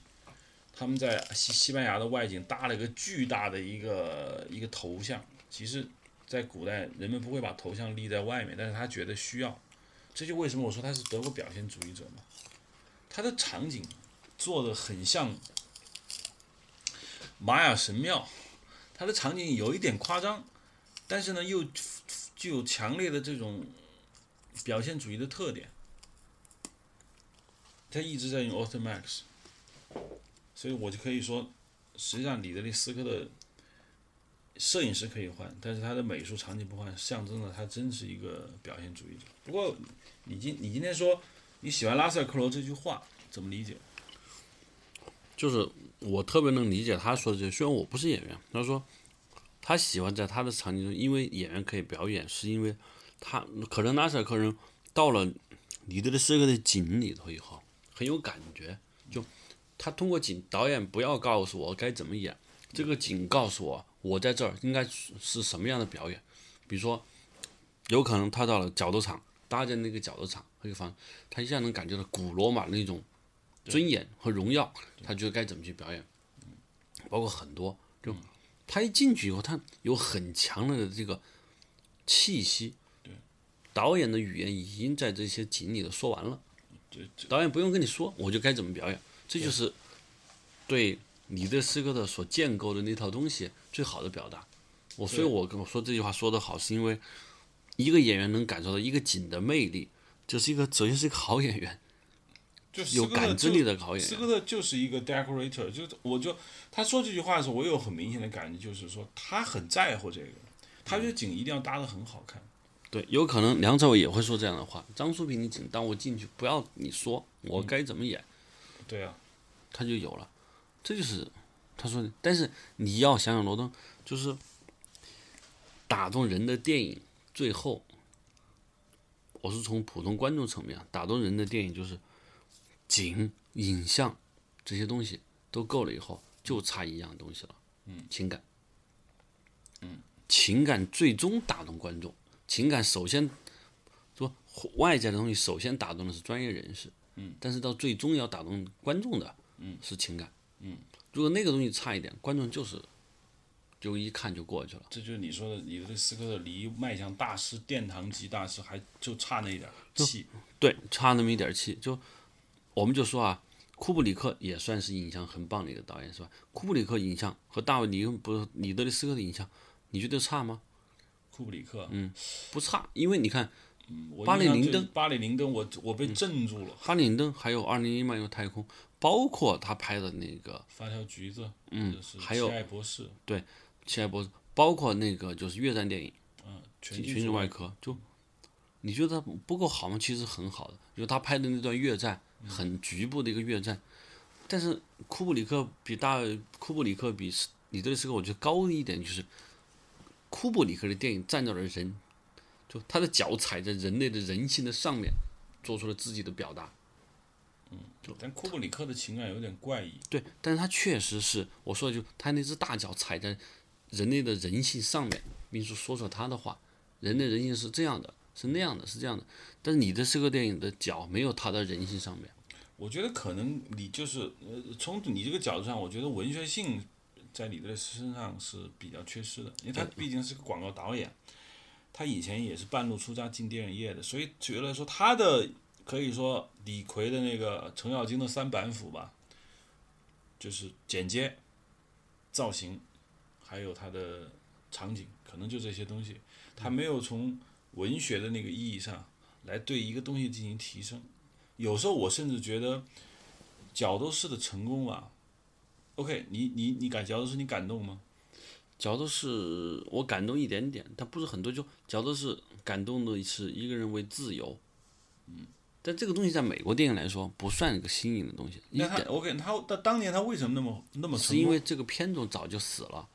他们在西西班牙的外景搭了一个巨大的一个一个头像。其实，在古代人们不会把头像立在外面，但是他觉得需要。这就为什么我说他是德国表现主义者嘛。他的场景做的很像玛雅神庙，他的场景有一点夸张，但是呢又具有强烈的这种表现主义的特点。他一直在用 Automax，所以我就可以说，实际上里德利斯科的摄影师可以换，但是他的美术场景不换，象征了他真是一个表现主义者。不过你今你今天说你喜欢拉塞尔克罗这句话怎么理解？就是我特别能理解他说的这，虽然我不是演员，他说他喜欢在他的场景中，因为演员可以表演，是因为他可能拉塞尔克人到了里德利斯科的景里头以后。很有感觉，就他通过景，导演不要告诉我该怎么演，这个景告诉我，我在这儿应该是什么样的表演。比如说，有可能他到了角斗场，搭建那个角斗场，会发他一下能感觉到古罗马那种尊严和荣耀，他觉得该怎么去表演。包括很多，就他一进去以后，他有很强烈的这个气息。导演的语言已经在这些景里头说完了。导演不用跟你说，我就该怎么表演，这就是对你对诗歌的所建构的那套东西最好的表达。我所以，我跟我说这句话说的好，是因为一个演员能感受到一个景的魅力，就是一个首先是一个好演员，就是有感知力的好演员。斯科特就是一个 decorator，就我就他说这句话的时候，我有很明显的感觉，就是说他很在乎这个，他觉得景一定要搭的很好看。对，有可能梁朝伟也会说这样的话。张淑平，你请当我进去，不要你说我该怎么演。对啊，他就有了，这就是他说的。但是你要想想罗登，就是打动人的电影，最后我是从普通观众层面打动人的电影，就是景、影像这些东西都够了以后，就差一样东西了，嗯，情感，嗯，情感最终打动观众。情感首先说外在的东西，首先打动的是专业人士，嗯，但是到最终要打动观众的，嗯，是情感，嗯，如果那个东西差一点，观众就是就一看就过去了。这就是你说的，你的斯科特离迈向大师殿堂级大师还就差那一点气，对，差那么一点气。就我们就说啊，库布里克也算是影像很棒的一个导演，是吧？库布里克影像和大卫·尼不是里德利斯科的影像，你觉得差吗？库布里克，嗯，不差，因为你看，嗯，巴里林登，巴里林登，我我被镇住了。巴里林登还有二零一漫游太空，包括他拍的那个发条橘子，嗯，还有奇爱博士，对，奇爱博士，包括那个就是越战电影，嗯，群群众外科，就你觉得不够好吗？其实很好的，因为他拍的那段越战很局部的一个越战，但是库布里克比大库布里克比里德利斯科，我觉得高一点就是。库布里克的电影站在了人，就他的脚踩在人类的人性的上面，做出了自己的表达。嗯，但库布里克的情感有点怪异。对，但是他确实是我说的，就他那只大脚踩在人类的人性上面，并说说出他的话，人类人性是这样的，是那样的，是这样的。但是你的这个电影的脚没有踏到人性上面。我觉得可能你就是呃，从你这个角度上，我觉得文学性。在你的身上是比较缺失的，因为他毕竟是个广告导演，他以前也是半路出家进电影业的，所以觉得说他的可以说李逵的那个程咬金的三板斧吧，就是剪接、造型，还有它的场景，可能就这些东西，它没有从文学的那个意义上来对一个东西进行提升。有时候我甚至觉得角斗士的成功啊。OK，你你你感角斗士你感动吗？角斗士我感动一点点，但不是很多。就角斗士感动的是一个人为自由，嗯，但这个东西在美国电影来说不算一个新颖的东西。那他 OK，他他当年他为什么那么那么是因为这个片种早就死了，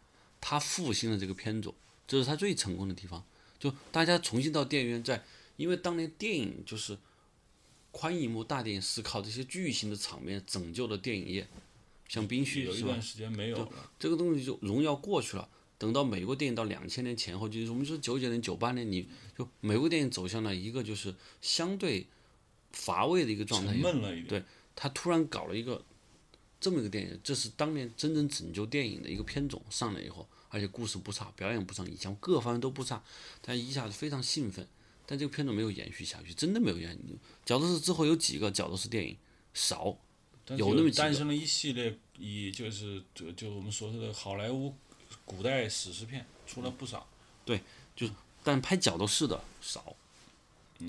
他复兴了这个片种，这是他最成功的地方。就大家重新到电影院，在因为当年电影就是宽银幕大电影是靠这些巨型的场面拯救了电影业。像冰雪有一段时间没有了，这个东西就荣耀过去了。等到美国电影到两千年前后，就是我们说九九年、九八年，你就美国电影走向了一个就是相对乏味的一个状态。沉闷了一点。对他突然搞了一个这么一个电影，这是当年真正拯救电影的一个片种上来以后，而且故事不差，表演不差，影像各方面都不差，但一下子非常兴奋。但这个片种没有延续下去，真的没有延续。角斗士之后有几个角斗士电影少，有那么几个诞生了一系列，以就是就就我们所说的好莱坞古代史诗片，出了不少。对，就但拍角斗士的少，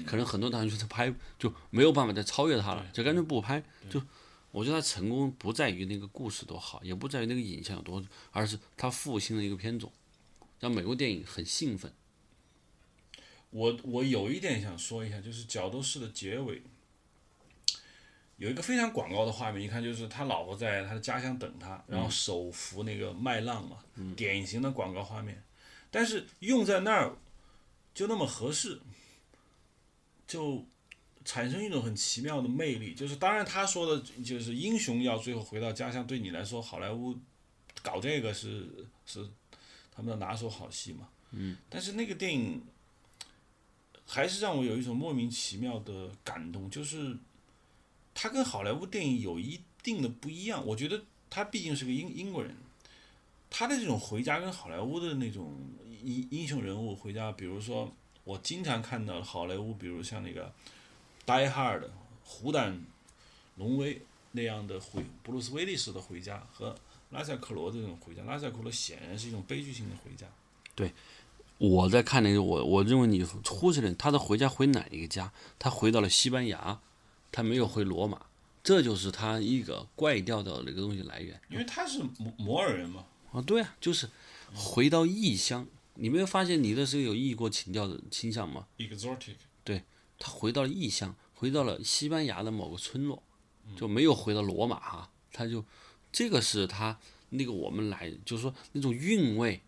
可能很多导演觉得拍就没有办法再超越他了，就干脆不拍。就我觉得他成功不在于那个故事多好，也不在于那个影像有多，而是他复兴了一个片种，让美国电影很兴奋。我我有一点想说一下，就是角斗士的结尾有一个非常广告的画面，一看就是他老婆在他的家乡等他，然后手扶那个麦浪嘛，典型的广告画面。但是用在那儿就那么合适，就产生一种很奇妙的魅力。就是当然他说的就是英雄要最后回到家乡，对你来说好莱坞搞这个是是他们的拿手好戏嘛。嗯。但是那个电影。还是让我有一种莫名其妙的感动，就是他跟好莱坞电影有一定的不一样。我觉得他毕竟是个英英国人，他的这种回家跟好莱坞的那种英英雄人物回家，比如说我经常看到好莱坞，比如像那个《Die Hard》虎胆龙威那样的回，布鲁斯威利斯的回家和拉塞克罗这种回家，拉塞克罗显然是一种悲剧性的回家。对。我在看那个，我我认为你忽视了他的回家回哪一个家？他回到了西班牙，他没有回罗马，这就是他一个怪调的那个东西来源。因为他是摩摩尔人嘛。啊，对啊，就是回到异乡。你没有发现你的是有异国情调的倾向吗？Exotic。对，他回到了异乡，回到了西班牙的某个村落，就没有回到罗马哈。他就这个是他那个我们来就是说那种韵味。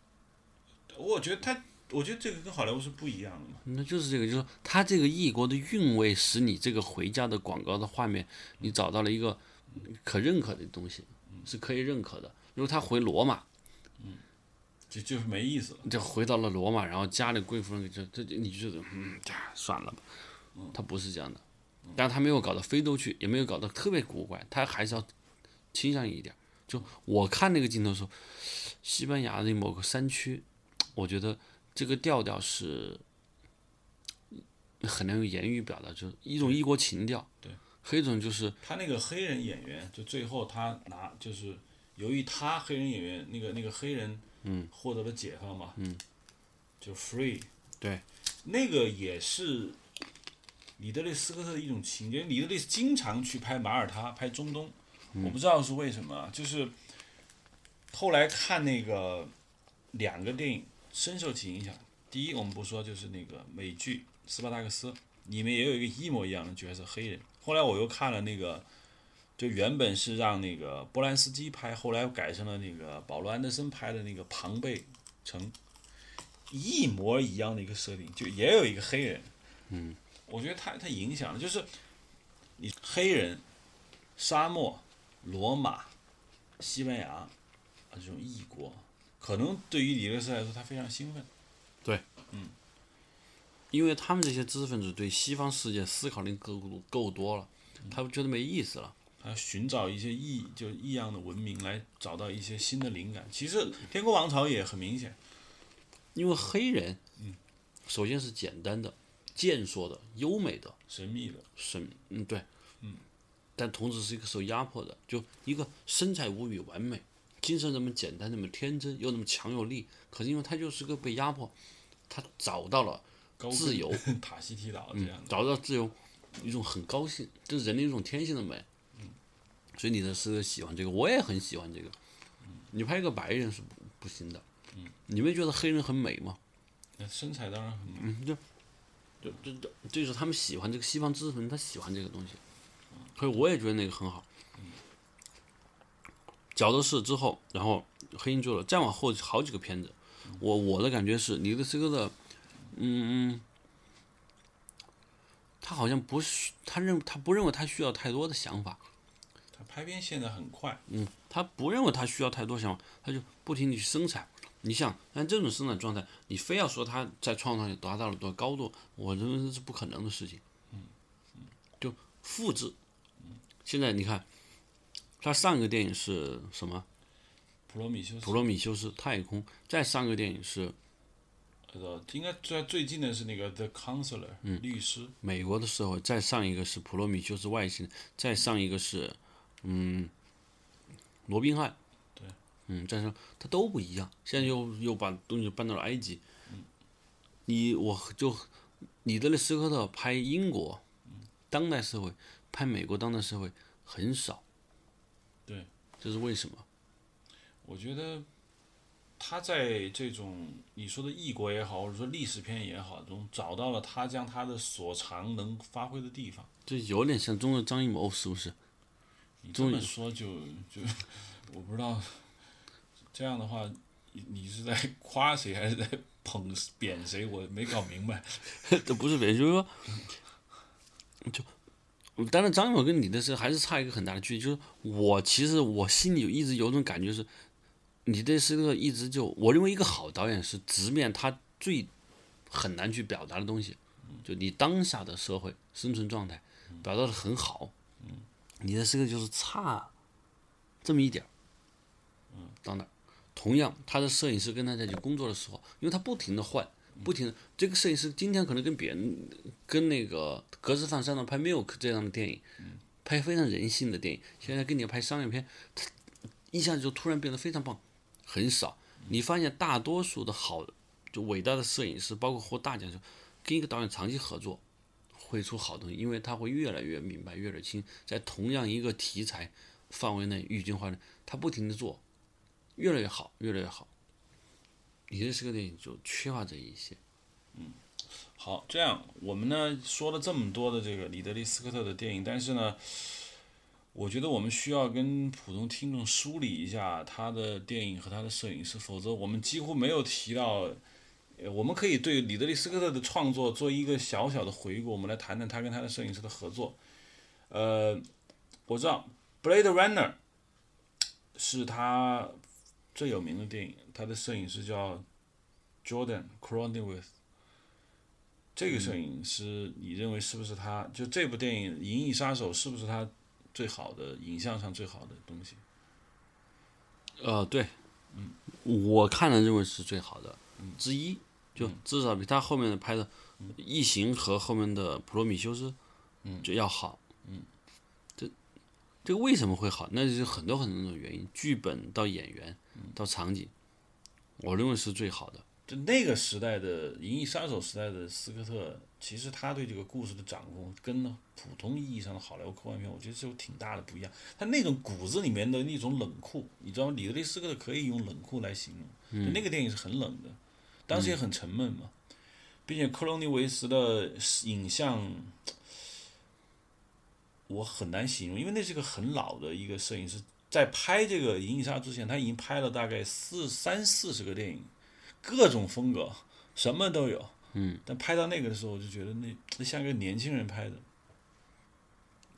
我觉得他。我觉得这个跟好莱坞是不一样的嘛。那就是这个，就是他这个异国的韵味，使你这个回家的广告的画面，你找到了一个可认可的东西，是可以认可的。如果他回罗马，嗯，就就是没意思了。就回到了罗马，然后家里贵妇人就这你就觉得嗯，算了吧。他不是这样的，但他没有搞到非洲去，也没有搞到特别古怪，他还是要倾向于一点。就我看那个镜头的时候，西班牙的某个山区，我觉得。这个调调是很难用言语表达，就是一种异国情调。对，还有一种就是他那个黑人演员，就最后他拿，就是由于他黑人演员那个那个黑人，嗯，获得了解放嘛，嗯，就 free。对，那个也是里德利·斯科特的一种情节。里德利经常去拍马耳他，拍中东，我不知道是为什么，就是后来看那个两个电影。深受其影响。第一，我们不说，就是那个美剧《斯巴达克斯》里面也有一个一模一样的角色黑人。后来我又看了那个，就原本是让那个波兰斯基拍，后来改成了那个保罗安德森拍的那个《庞贝城》，一模一样的一个设定，就也有一个黑人。嗯，我觉得他他影响了就是你黑人、沙漠、罗马、西班牙啊这种异国。可能对于李律师来说，他非常兴奋。对，嗯，因为他们这些知识分子对西方世界思考的够够多了，他觉得没意思了。他寻找一些异就异样的文明，来找到一些新的灵感。其实《天国王朝》也很明显，因为黑人，嗯，首先是简单的、健硕的、优美的、神秘的、神，嗯，对，嗯，但同时是一个受压迫的，就一个身材无比完美。精神那么简单，那么天真，又那么强有力。可是因为他就是个被压迫，他找到了自由。[laughs] 塔西提岛这样，找到自由，一种很高兴，这是人的一种天性的美。嗯，所以你的是喜欢这个，我也很喜欢这个。你拍一个白人是不不行的。嗯，你们觉得黑人很美吗？那身材当然很美。嗯，就就就就就是他们喜欢这个西方知识分子，他喜欢这个东西。所以我也觉得那个很好。角斗士之后，然后黑鹰做了，再往后好几个片子，我我的感觉是，尼克斯哥的，嗯嗯，他好像不需，他认他不认为他需要太多的想法，他拍片现在很快，嗯，他不认为他需要太多想法，他就不停地去生产。你想按这种生产状态，你非要说他在创造力达到了多高度，我认为这是不可能的事情，嗯就复制，现在你看。他上一个电影是什么？普罗米修斯普罗米修斯太空，再上一个电影是呃，应该最最近的是那个 The Counselor，嗯，律师，美国的社会，再上一个是普罗米修斯外星，再上一个是嗯罗宾汉，对，嗯，再上它都不一样。现在又又把东西搬到了埃及，嗯你我就你的那斯科特拍英国当代社会，拍美国当代社会很少，对，这是为什么？我觉得他在这种你说的异国也好，或者说历史片也好中，找到了他将他的所长能发挥的地方。这有点像中国张艺谋，是不是？你这么说就就 [laughs] 我不知道，这样的话，你你是在 [laughs] 夸谁还是在捧贬谁？我没搞明白。[laughs] 这不是别的，就是说，就当然张艺谋跟你的是还是差一个很大的距离。就是我其实我心里有一直有种感觉是，你这是个一直就我认为一个好导演是直面他最很难去表达的东西，就你当下的社会生存状态表达的很好，你的这个就是差这么一点儿，到哪儿？同样，他的摄影师跟他在一起工作的时候，因为他不停的换，不停的，这个摄影师今天可能跟别人，跟那个格式范山的拍《Milk》这样的电影，拍非常人性的电影，现在跟你拍商业片，他一下子就突然变得非常棒，很少。你发现大多数的好，就伟大的摄影师，包括获大奖，就跟一个导演长期合作，会出好东西，因为他会越来越明白，越来越清，在同样一个题材范围内，语境化内，他不停的做，越来越好，越来越好。你这是个电影就缺乏这一些。嗯好，这样我们呢说了这么多的这个里德利·斯科特的电影，但是呢，我觉得我们需要跟普通听众梳理一下他的电影和他的摄影师，否则我们几乎没有提到。我们可以对里德利·斯科特的创作做一个小小的回顾，我们来谈谈他跟他的摄影师的合作。呃，我知道《Blade Runner》是他最有名的电影，他的摄影师叫 Jordan Cronenweth。这个摄影师，你认为是不是他？就这部电影《银翼杀手》是不是他最好的影像上最好的东西？呃，对，嗯，我看了认为是最好的之一，就至少比他后面的拍的《异形》和后面的《普罗米修斯》嗯就要好。嗯，这这个为什么会好？那就是很多很多种原因，剧本到演员到场景，我认为是最好的。就那个时代的《银翼杀手》时代的斯科特，其实他对这个故事的掌控，跟普通意义上的好莱坞科幻片，我觉得是有挺大的不一样。他那种骨子里面的那种冷酷，你知道吗？里德利·斯科特可以用冷酷来形容。就那个电影是很冷的，当时也很沉闷嘛，并且克隆尼维斯的影像，我很难形容，因为那是个很老的一个摄影师，在拍这个《银翼杀手》之前，他已经拍了大概四三四十个电影。各种风格，什么都有。嗯，但拍到那个的时候，我就觉得那那像一个年轻人拍的。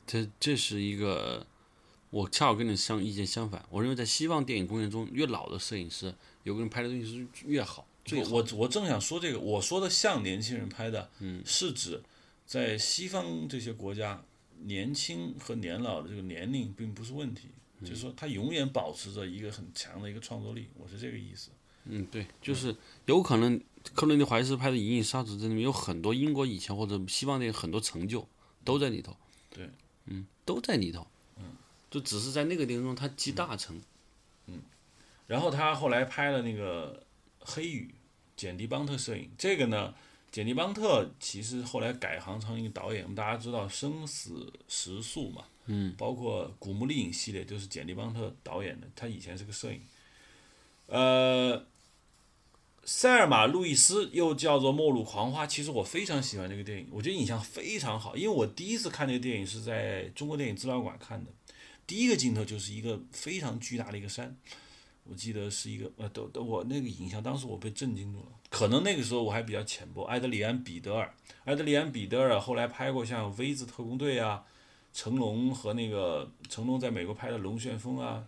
这这是一个，我恰好跟你相意见相反。我认为在西方电影工业中，越老的摄影师，有个人拍的东西是越好。最我我正想说这个，我说的像年轻人拍的，嗯，是指在西方这些国家，年轻和年老的这个年龄并不是问题，就是说他永远保持着一个很强的一个创作力。我是这个意思。嗯，对，就是有可能克伦尼怀斯拍的《银翼杀手》这里面有很多英国以前或者西方的很多成就都在里头。对，嗯，都在里头。嗯，就只是在那个电影中他集大成。嗯，然后他后来拍了那个《黑雨》，简迪邦特摄影。这个呢，简迪邦特其实后来改行成一个导演。我们大家知道《生死时速》嘛，嗯，包括《古墓丽影》系列都是简迪邦特导演的。他以前是个摄影。呃，塞尔玛·路易斯又叫做《末路狂花》，其实我非常喜欢这个电影，我觉得影像非常好。因为我第一次看这个电影是在中国电影资料馆看的，第一个镜头就是一个非常巨大的一个山，我记得是一个呃，都都我那个影像当时我被震惊住了。可能那个时候我还比较浅薄。埃德里安·彼得尔，埃德里安·彼得尔后来拍过像《V 字特工队》啊，成龙和那个成龙在美国拍的《龙旋风》啊，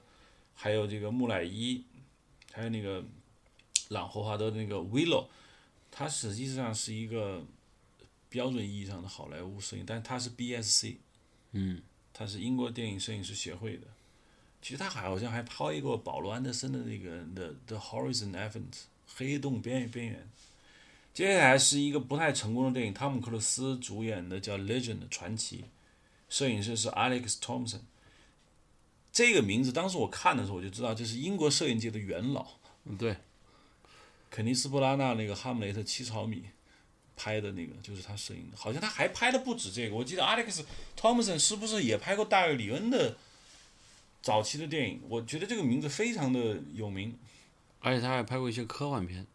还有这个木乃伊。还有那个朗霍华德的那个《Willow》，它实际上是一个标准意义上的好莱坞摄影，但是它是 BSC，嗯，它是英国电影摄影师协会的。其实他还好像还拍过保罗安德森的那个《The The Horizon Event》黑洞边边缘。接下来是一个不太成功的电影，汤姆克鲁斯主演的叫《Legend》传奇，摄影师是 Alex Thompson。这个名字当时我看的时候我就知道这是英国摄影界的元老，嗯，对，肯尼斯·布拉纳那个《哈姆雷特七十毫米》拍的那个就是他摄影的，好像他还拍的不止这个。我记得 Alex Thompson 是不是也拍过大卫·里恩的早期的电影？我觉得这个名字非常的有名。而且他还拍过一些科幻片，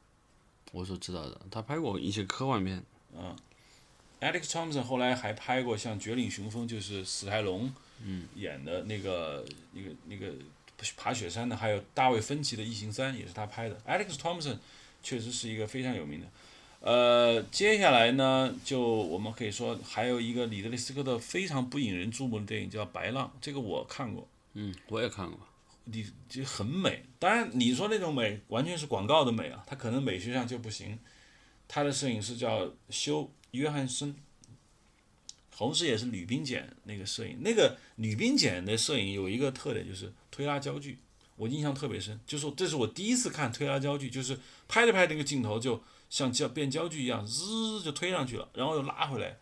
我所知道的，他拍过一些科幻片。Alex Thompson 后来还拍过像《绝岭雄风》，就是史泰龙演的那个、那个、那个爬雪山的，还有大卫芬奇的《异形三》也是他拍的。Alex Thompson 确实是一个非常有名的。呃，接下来呢，就我们可以说还有一个里德利·斯科特非常不引人注目的电影叫《白浪》，这个我看过，嗯，我也看过。你就很美。当然，你说那种美完全是广告的美啊，它可能美学上就不行。他的摄影师叫休约翰森，同时也是吕冰简那个摄影。那个吕冰简的摄影有一个特点，就是推拉焦距，我印象特别深。就是这是我第一次看推拉焦距，就是拍着拍着那个镜头就像焦变焦距一样，滋就推上去了，然后又拉回来。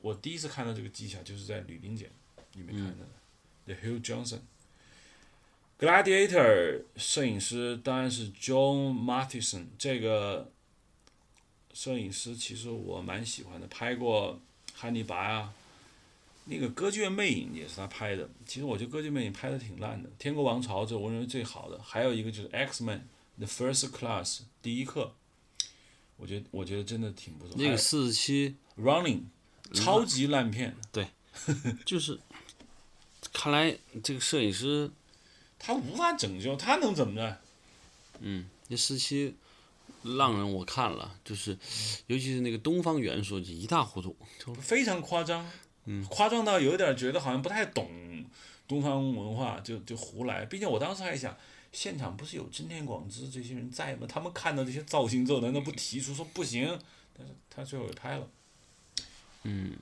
我第一次看到这个技巧，就是在吕冰简里面看到的。The Hugh Johnson。Gladiator 摄影师当然是 John Mathison，这个摄影师其实我蛮喜欢的，拍过《汉尼拔》啊，那个《歌剧院魅影》也是他拍的。其实我觉得《歌剧魅影》拍的挺烂的，《天国王朝》这我认为最好的，还有一个就是《X-Men》The First Class 第一课，我觉得我觉得真的挺不错。那个四十七 Running 超级烂片，对就是，看来这个摄影师，他无法拯救，他能怎么着？嗯，那四期浪人我看了，就是，尤其是那个东方元素就一塌糊涂，就非常夸张，嗯夸张到有点觉得好像不太懂东方文化，就就胡来。毕竟我当时还想，现场不是有真田广之这些人在吗？他们看到这些造型之后，难道不提出说不行？但是他最后也拍了。嗯。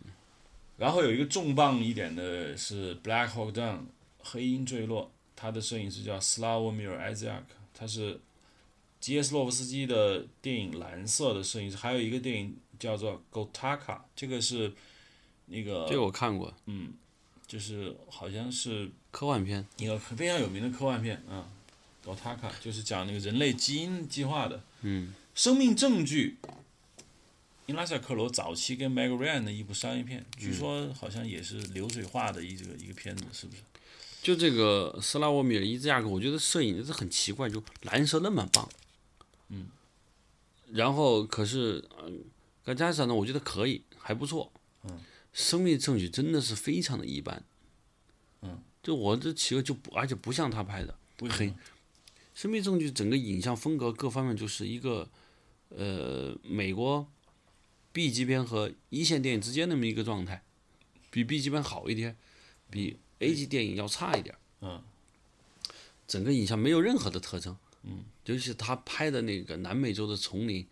然后有一个重磅一点的是《Black Hawk Down》黑鹰坠落，他的摄影师叫斯拉沃米尔·埃兹亚克，他是基耶斯洛夫斯基的电影《蓝色》的摄影师，还有一个电影叫做《Gotaka》，这个是那个这个我看过，嗯就是好像是科幻片，一个非常有名的科幻片啊，《Gotaka》就是讲那个人类基因计划的。嗯，生命证据。因拉塞克罗早期跟 Meg Ryan 的一部商业片，据说好像也是流水化的一这个一个片子，是不是？就这个斯拉沃米尔伊兹亚克，我觉得摄影是很奇怪，就蓝色那么棒，嗯，然后可是，嗯，甘加上呢，我觉得可以，还不错，嗯，生命证据真的是非常的一般，嗯，就我这企鹅就不，而且不像他拍的，很为什么？生命证据整个影像风格各方面就是一个，呃，美国 B 级片和一线电影之间那么一个状态，比 B 级片好一点，比 A 级电影要差一点。嗯，整个影像没有任何的特征。嗯，尤其是他拍的那个南美洲的丛林，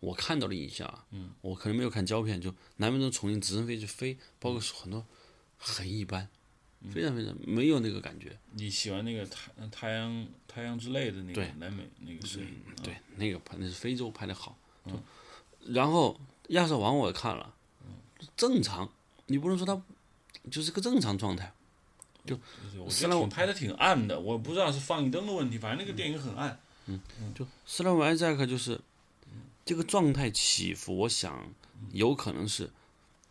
我看到了影像啊，嗯，我可能没有看胶片，就南美洲丛林直升飞去飞，包括很多很一般，非常非常没有那个感觉。你喜欢那个太太阳太阳之泪的那个对南美那个摄影？啊对，那个拍那是非洲拍的好。就然后亚瑟王我也看了，正常，你不能说他就是个正常状态。就我斯拉觉得挺拍的挺暗的，我不知道是放映灯的问题，反正那个电影很暗。嗯就斯拉文埃扎克就是这个状态起伏，我想有可能是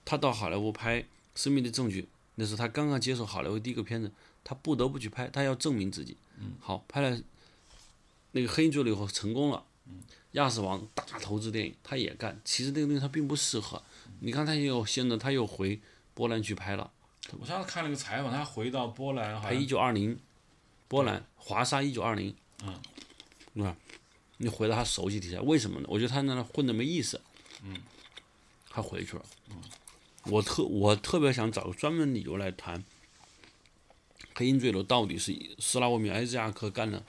他到好莱坞拍《生命的证据》，那是他刚刚接手好莱坞第一个片子，他不得不去拍，他要证明自己。嗯好，拍了那个《黑鹰坠落》以后成功了，亚瑟王大投资电影他也干，其实那个东西他并不适合。你看他又现在他又回波兰去拍了，我上次看了个采访，他回到波兰，好拍一像九二零，波兰华沙一九二零，嗯，对吧？你回到他熟悉底下，为什么呢？我觉得他在那混的没意思，嗯，他回去了，嗯，我特我特别想找个专门理由来谈黑鹰坠楼到底是斯拉沃米埃兹亚克干的，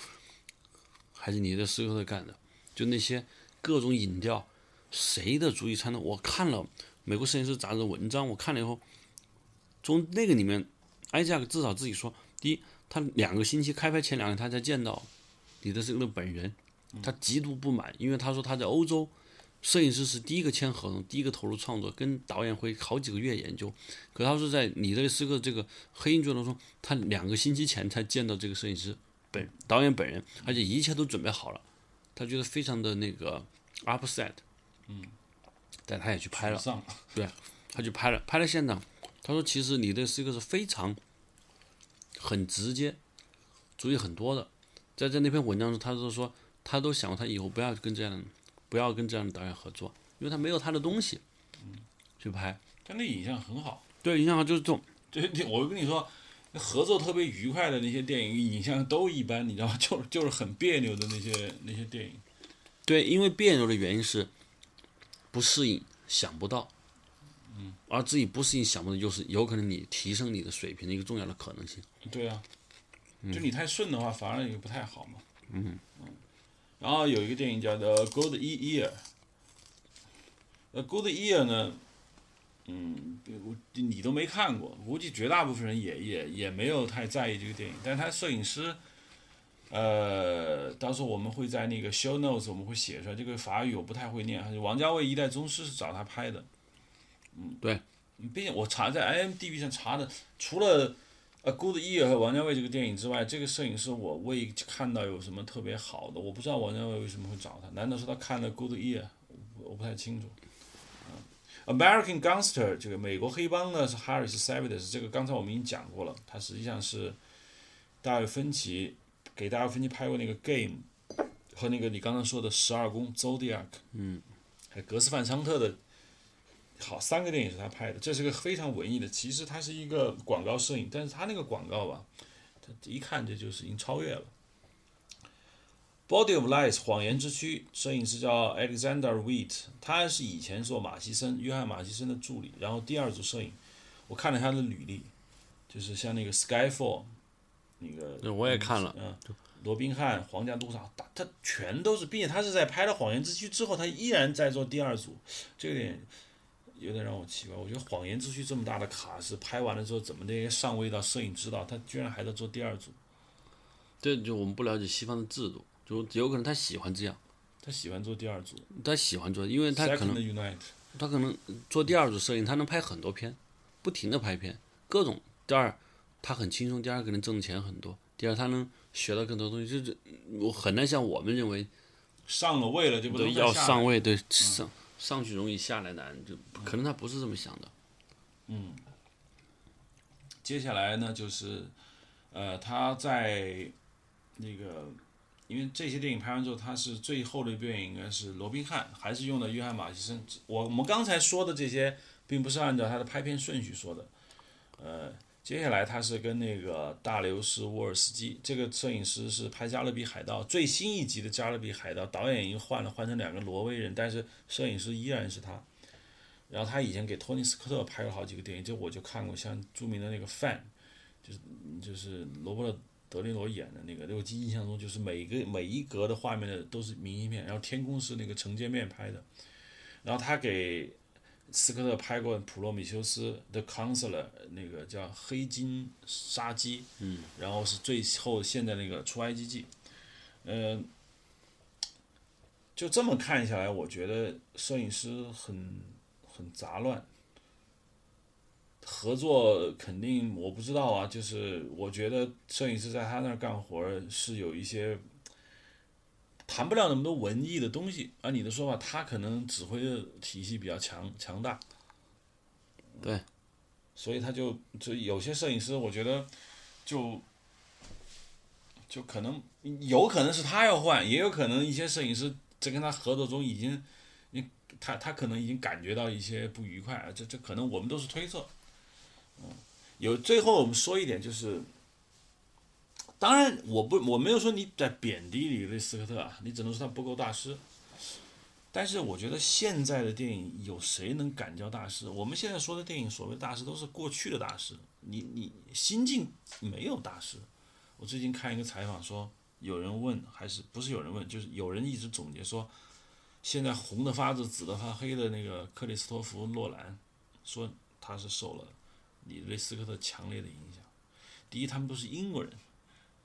还是尼德斯科特干的？就那些各种影调，谁的主意参的？我看了美国摄影师杂志的文章，我看了以后，从那个里面，埃兹亚克至少自己说，第一，他两个星期开拍前两天他才见到你的这个本人，他极度不满，因为他说他在欧洲，摄影师是第一个签合同，第一个投入创作，跟导演会好几个月研究。可他说在你这是个这个黑鹰剧当中，他两个星期前才见到这个摄影师本导演本人，而且一切都准备好了，他觉得非常的那个 upset，嗯，但他也去拍了。对他去拍了，拍了现场。他说：“其实你的是一个是非常很直接，主意很多的。在在那篇文章中，他就说他都想过他以后不要跟这样的不要跟这样的导演合作，因为他没有他的东西，去拍。他那影像很好，对，影像好就是这种，[laughs] 对，我跟你说，合作特别愉快的那些电影，影像都一般，你知道吗？[laughs] 就就是很别扭的那些那些电影。对，因为别扭的原因是不适应，想不到。嗯，而自己不是你想不到，就是有可能你提升你的水平的一个重要的可能性。对啊，就你太顺的话，反而也不太好嘛。嗯嗯。然后有一个电影叫 The《Good Year》，呃，《Good Year》呢，嗯，我你都没看过，估计绝大部分人也也也没有太在意这个电影。但是他摄影师，呃，到时候我们会在那个 show notes 我们会写出来，这个法语我不太会念。王家卫一代宗师是找他拍的。嗯，对，毕竟我查在 IMDB 上查的，除了呃《Good Year》和王家卫这个电影之外，这个摄影师我未看到有什么特别好的。我不知道王家卫为什么会找他，难道是他看了《Good Year》？我不太清楚。American Gangster》这个美国黑帮呢是 Harris Savides，这个刚才我们已经讲过了，他实际上是大卫芬奇给大卫芬奇拍过那个《Game》和那个你刚刚说的《十二宫》Zodiac，嗯，还格斯范桑特的。好，三个电影是他拍的，这是个非常文艺的。其实它是一个广告摄影，但是他那个广告吧，他一看这就是已经超越了。Body of Lies，谎言之躯，摄影师叫 Alexander Wheat，他是以前做马西森，约翰马西森的助理。然后第二组摄影，我看了他的履历，就是像那个 Skyfall，那个我也看了，嗯，罗宾汉、皇家赌场，他他全都是，并且他是在拍了谎言之躯之后，他依然在做第二组，这个点。有点让我奇怪，我觉得《谎言之躯》这么大的卡是拍完了之后，怎么那些上位到摄影指导，他居然还在做第二组？这就我们不了解西方的制度，就有可能他喜欢这样，他喜欢做第二组，他喜欢做，因为他可能他可能做第二组摄影，他能拍很多片，不停的拍片，各种。第二，他很轻松；第二，可能挣的钱很多；第二，他能学到更多东西。就是我很难像我们认为上了位了就不能要上位，对上。上去容易下来难，就可能他不是这么想的。嗯。接下来呢，就是，呃，他在那个，因为这些电影拍完之后，他是最后的一部电影应该是罗宾汉，还是用的约翰马西森。我我们刚才说的这些，并不是按照他的拍片顺序说的，呃。接下来他是跟那个大流士沃尔斯基，这个摄影师是拍《加勒比海盗》最新一集的《加勒比海盗》，导演已经换了，换成两个挪威人，但是摄影师依然是他。然后他以前给托尼斯科特拍了好几个电影，就我就看过，像著名的那个《范》，就是就是罗伯特德尼罗演的那个，我记印象中就是每个每一格的画面的都是明信片，然后天空是那个承接面拍的。然后他给。斯科特拍过《普罗米修斯》的《Counselor》，那个叫《黑金杀机》，嗯，然后是最后现在那个《出埃及记》，嗯，就这么看下来，我觉得摄影师很很杂乱，合作肯定我不知道啊，就是我觉得摄影师在他那儿干活是有一些。谈不了那么多文艺的东西，按你的说法，他可能指挥的体系比较强强大，对，所以他就就有些摄影师，我觉得就就可能有可能是他要换，也有可能一些摄影师在跟他合作中已经，你他他可能已经感觉到一些不愉快，这这可能我们都是推测，嗯，有最后我们说一点就是。当然，我不，我没有说你在贬低里雷斯科特啊，你只能说他不够大师。但是我觉得现在的电影有谁能敢叫大师？我们现在说的电影所谓大师都是过去的大师，你你新晋没有大师。我最近看一个采访说，有人问还是不是有人问，就是有人一直总结说，现在红的发紫、紫的发黑的那个克里斯托弗诺兰，说他是受了里雷斯科特强烈的影响。第一，他们都是英国人。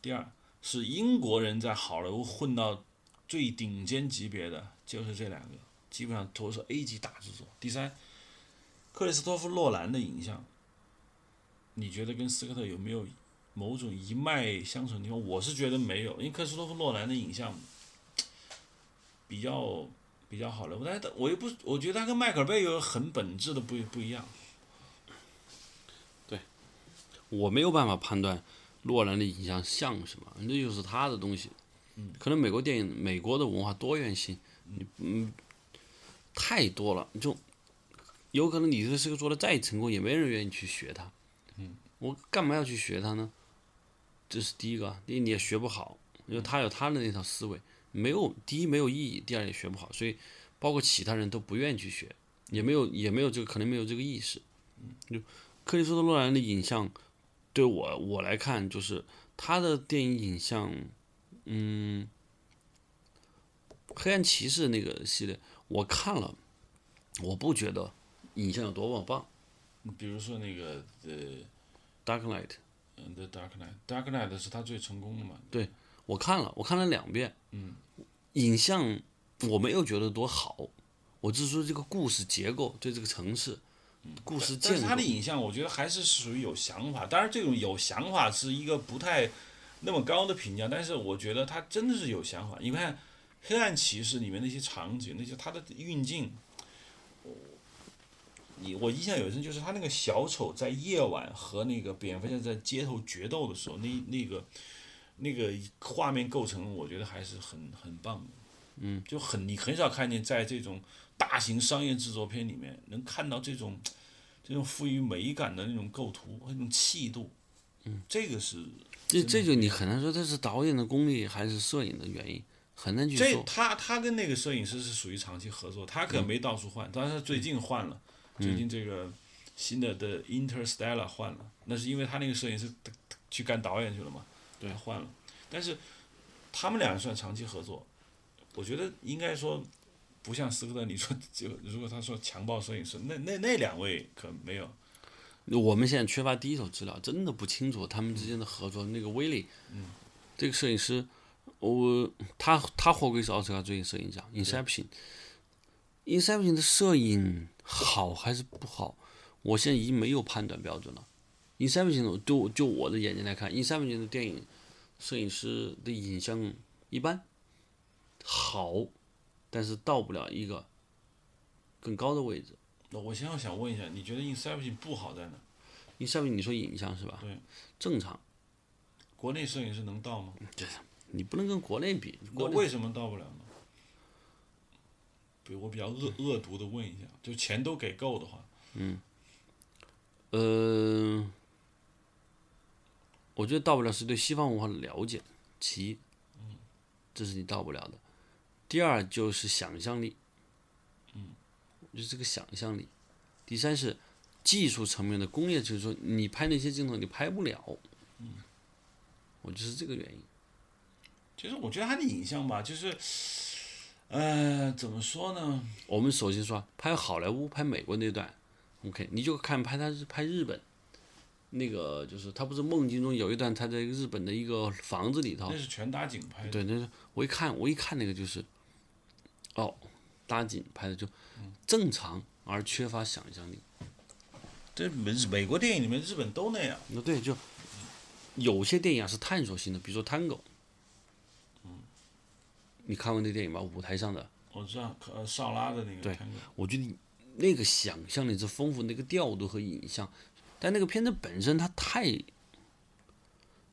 第二是英国人在好莱坞混到最顶尖级别的就是这两个，基本上都是 A 级大制作。第三，克里斯托弗·诺兰的影像，你觉得跟斯科特有没有某种一脉相承的地方？我是觉得没有，因为克里斯托弗·诺兰的影像比较比较好莱坞，但是我又不，我觉得他跟迈克尔贝有很本质的不不一样。对我没有办法判断诺兰的影像像什么，那就是他的东西。嗯，可能美国电影、美国的文化多元性，你嗯太多了，就有可能你这个做的再成功，也没人愿意去学他。嗯，我干嘛要去学他呢？这是第一个，第一你也学不好，因为他有他的那套思维，没有第一没有意义，第二也学不好，所以包括其他人都不愿意去学，也没有也没有这个可能没有这个意识。就克里斯托弗·诺兰的影像。对我我来看，就是他的电影影像，嗯，黑暗骑士那个系列我看了，我不觉得影像有多么棒。比如说那个呃，Dark Knight，嗯，The Dark Knight，Dark Knight 是他最成功的嘛？对，我看了，我看了两遍。嗯，影像我没有觉得多好，我只是说这个故事结构对这个城市。故事但是他的影像，我觉得还是属于有想法。当然，这种有想法是一个不太那么高的评价。但是我觉得他真的是有想法。你看《黑暗骑士》里面那些场景，那些他的运镜，你我印象有深，就是他那个小丑在夜晚和那个蝙蝠侠在街头决斗的时候，那那个那个画面构成，我觉得还是很很棒的。嗯，就很你很少看见在这种。大型商业制作片里面能看到这种，[tsk] 这种富于美感的那种构图和，那种气度，嗯，这个是，这这就你很难说这是导演的功力还是摄影的原因，很难去说。这他他跟那个摄影师是属于长期合作，他可没到处换，但是最近换了，最近这个新的的 Interstellar 换了，那是因为他那个摄影师去干导演去了嘛，对，换了，但是他们俩算长期合作，我觉得应该说。不像斯科特，你说 [laughs] 就如果他说强暴摄影师，那那那两位可没有。我们现在缺乏第一手资料，真的不清楚他们之间的合作。那个威利，嗯，这个摄影师，我他他获过一次奥斯卡最佳摄影奖。Inception，Inception 的摄影好还是不好？我现在已经没有判断标准了。Inception 就就我的眼睛来看，Inception 的电影摄影师的影像一般，好。但是到不了一个更高的位置。那我现在想问一下，你觉得 Inception 不好在哪？Inception 你说影像是吧？对，正常。国内摄影师能到吗？对，你不能跟国内比。国内为什么到不了呢？比我比较恶恶毒的问一下，就钱都给够的话。嗯。呃，我觉得到不了是对西方文化的了解，其一，这是你到不了的。第二就是想象力，嗯，就是这个想象力。第三是技术层面的工业，就是说你拍那些镜头你拍不了，嗯，我就是这个原因。其实我觉得他的影像吧，就是，呃，怎么说呢？我们首先说拍好莱坞、拍美国那段，OK，你就看拍他是拍日本。那个就是他不是梦境中有一段他在日本的一个房子里头，那是全打景拍的。对，那是我一看我一看那个就是。哦，搭景拍的就正常而缺乏想象力。这美美国电影里面，日本都那样。那对，就有些电影啊是探索性的，比如说《Tango》。嗯。你看过那电影吧？舞台上的。我知道，呃，少拉的那个。对，我觉得那个想象力之丰富，那个调度和影像，但那个片子本身它太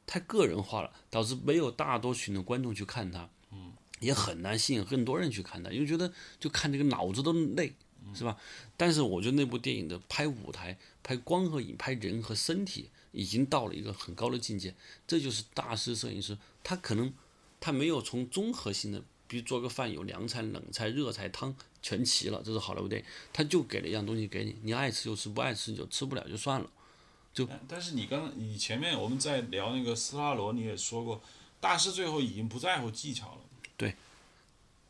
太个人化了，导致没有大多群的观众去看它。嗯。也很难吸引更多人去看的，因为觉得就看这个脑子都累，是吧？但是我觉得那部电影的拍舞台、拍光和影、拍人和身体，已经到了一个很高的境界。这就是大师摄影师，他可能他没有从综合性的，比如做个饭有凉菜、冷菜、热菜、汤全齐了，这是好莱坞电影，他就给了一样东西给你，你爱吃就吃，不爱吃就吃不了就算了。就但是你刚你前面我们在聊那个斯拉罗，你也说过，大师最后已经不在乎技巧了。对，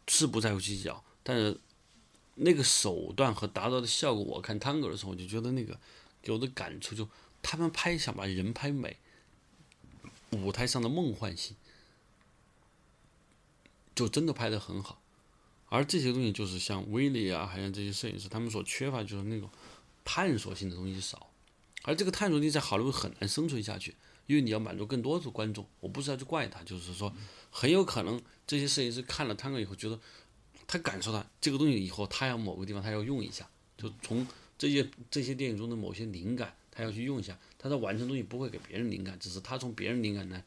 是不在乎技巧，但是那个手段和达到的效果，我看汤哥的时候，我就觉得那个给我的感触就，他们拍想把人拍美，舞台上的梦幻性，就真的拍得很好。而这些东西就是像威利啊，还有这些摄影师，他们所缺乏就是那种探索性的东西少。而这个探索性在好莱坞很难生存下去，因为你要满足更多的观众。我不是要去怪他，就是说很有可能这些摄影师看了探戈以后，觉得他感受到这个东西以后，他要某个地方他要用一下，就从这些这些电影中的某些灵感，他要去用一下。他的完成东西不会给别人灵感，只是他从别人灵感来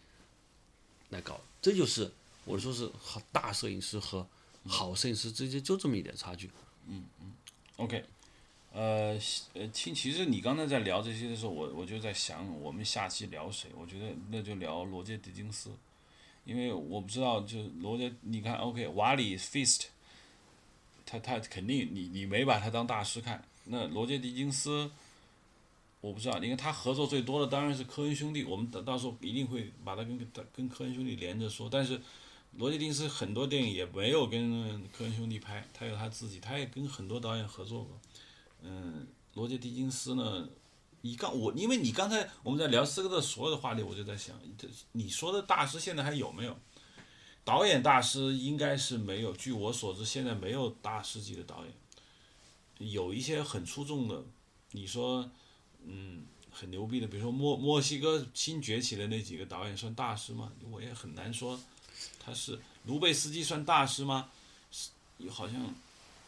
来搞。这就是我说是好大摄影师和好摄影师之间就这么一点差距。嗯嗯 OK，呃，呃，其其实你刚才在聊这些的时候，我我就在想，我们下期聊谁？我觉得那就聊罗杰·狄金斯，因为我不知道，就罗杰，你看，OK，瓦里 Feast，他他肯定你你没把他当大师看，那罗杰·狄金斯，我不知道，因为他合作最多的当然是科恩兄弟，我们到到时候一定会把他跟跟科恩兄弟连着说，但是。罗杰·狄金斯很多电影也没有跟科恩兄弟拍，他有他自己，他也跟很多导演合作过。嗯，罗杰·狄金斯呢，你刚我因为你刚才我们在聊斯科特所有的话题，我就在想，这你说的大师现在还有没有？导演大师应该是没有，据我所知，现在没有大师级的导演。有一些很出众的，你说，嗯，很牛逼的，比如说墨墨西哥新崛起的那几个导演算大师吗？我也很难说。他是卢贝斯基算大师吗？是，好像，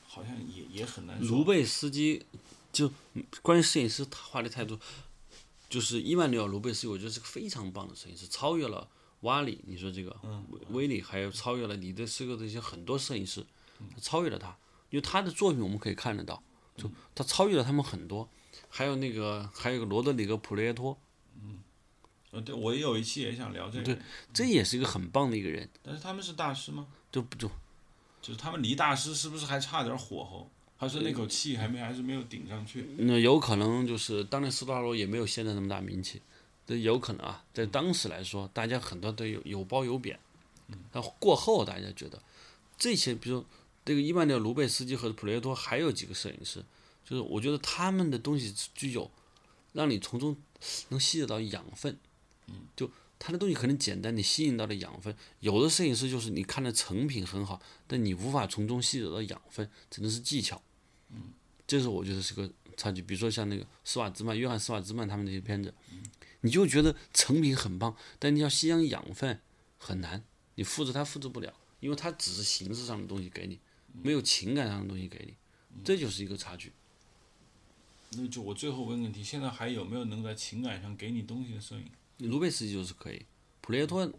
好像也也很难说。卢贝斯基就关于摄影师他画的态度，就是伊万纽尔·卢贝斯基，我觉得是个非常棒的摄影师，超越了瓦里。你说这个威利，还有超越了你的斯科的一些很多摄影师，超越了他，因为他的作品我们可以看得到，就他超越了他们很多。还有那个，还有个罗德里格·普雷耶托，呃，对，我有一期也想聊这个。对，这也是一个很棒的一个人。但是他们是大师吗？就不就就是他们离大师是不是还差点火候？还是那口气还没还是没有顶上去？那有可能就是当年斯图亚罗也没有现在那么大名气，这有可能啊，在当时来说，大家很多都有有褒有贬。但过后大家觉得这些，比如这个伊曼纽尔·卢贝斯基和普雷托，还有几个摄影师，就是我觉得他们的东西具有让你从中能吸得到养分。嗯就他的东西可能简单，你吸引到的养分，有的摄影师就是你看的成品很好，但你无法从中吸得到养分，只能是技巧。嗯这是我觉得是个差距。比如说像那个施瓦兹曼、约翰·施瓦兹曼他们那些片子，你就觉得成品很棒，但你要吸养养分很难，你复制它复制不了，因为它只是形式上的东西给你，没有情感上的东西给你，这就是一个差距。那就我最后问个问题：现在还有没有能在情感上给你东西的摄影？卢贝斯基就是可以，普雷托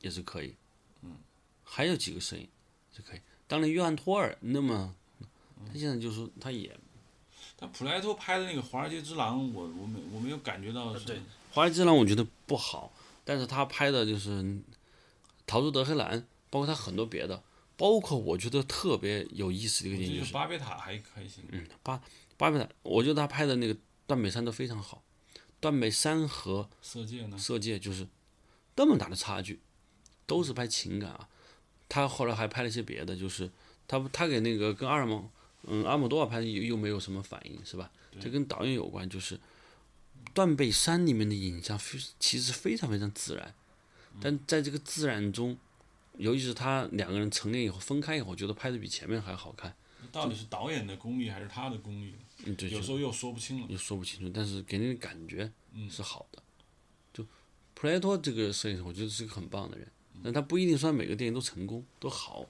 也是可以，嗯，还有几个声音是可以。当年约翰托尔，那么他现在就是他也但普莱托拍的那个《华尔街之狼》，我我没我没有感觉到是。对华尔街之狼我觉得不好，但是他拍的就是《逃出德黑兰》，包括他很多别的，包括我觉得特别有意思的一个电影就是巴别塔还还行。嗯巴巴别塔，我觉得他拍的那个断背山都非常好，断背山和色戒呢？色戒就是那么大的差距，都是拍情感啊。他后来还拍了一些别的，就是他他给那个跟阿尔蒙嗯阿姆多瓦拍的又又没有什么反应是吧？这跟导演有关，就是断背山里面的影像非其实非常非常自然，但在这个自然中，尤其是他两个人成年以后分开以后，我觉得拍的比前面还好看。到底是导演的功力还是他的功力？有时候又说不清了。又说不清楚，但是给人的感觉是好的。就普莱托这个摄影师，我觉得是个很棒的人，但他不一定说每个电影都成功都好。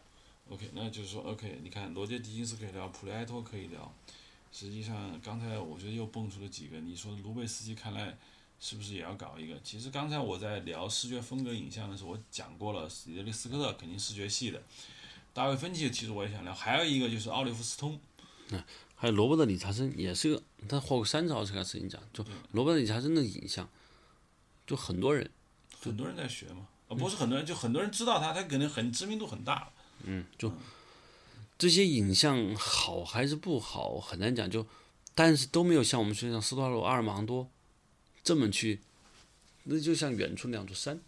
OK，那就是说，OK，你看罗杰·狄金斯可以聊，普莱托可以聊。实际上，刚才我觉得又蹦出了几个。你说卢贝斯基看来是不是也要搞一个？其实刚才我在聊视觉风格影像的时候，我讲过了，里德利·斯科特肯定视觉系的，大卫·芬奇其实我也想聊，还有一个就是奥利弗·斯通。嗯还有罗伯特·理查森也是个，他获过三次奥斯卡摄影奖。就罗伯特·理查森的影像，就很多人，很多人在学嘛，啊，不是很多人，就很多人知道他，他可能很知名度很大。嗯，就这些影像好还是不好很难讲，就但是都没有像我们说像斯图亚罗、阿尔芒多这么去，那就像远处两座山。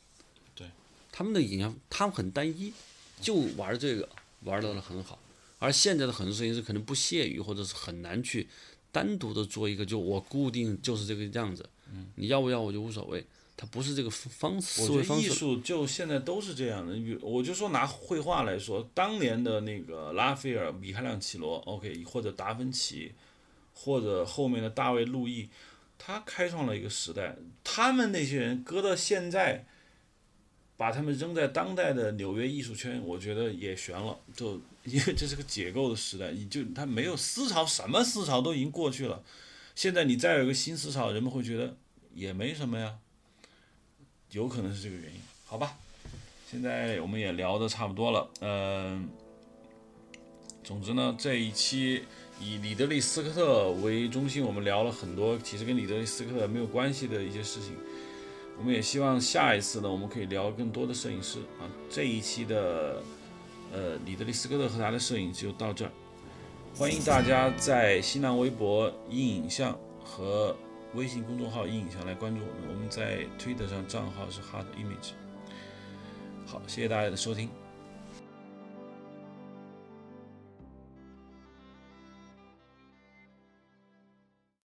对，他们的影像他们很单一，就玩这个玩到了很好，而现在的很多摄影师可能不屑于或者是很难去单独的做一个，就我固定就是这个样子，你要不要我就无所谓。它不是这个方式我思觉得艺。术就现在都是这样的。比我就说拿绘画来说，当年的那个拉斐尔、米开朗基罗，OK，或者达芬奇，或者后面的大卫·路易，他开创了一个时代。他们那些人搁到现在，把他们扔在当代的纽约艺术圈，我觉得也悬了。就因为这是个解构的时代，你就他没有思潮，什么思潮都已经过去了。现在你再有一个新思潮，人们会觉得也没什么呀。有可能是这个原因，好吧？现在我们也聊得差不多了，嗯、总之呢，这一期以里德利·斯科特为中心，我们聊了很多其实跟里德利·斯科特没有关系的一些事情。我们也希望下一次呢，我们可以聊更多的摄影师啊。这一期的呃里德利·斯科特和他的摄影就到这儿，欢迎大家在新浪微博“阴影像”和微信公众号“阴影像”来关注我们。我们在推特上账号是 Hard Image。好，谢谢大家的收听。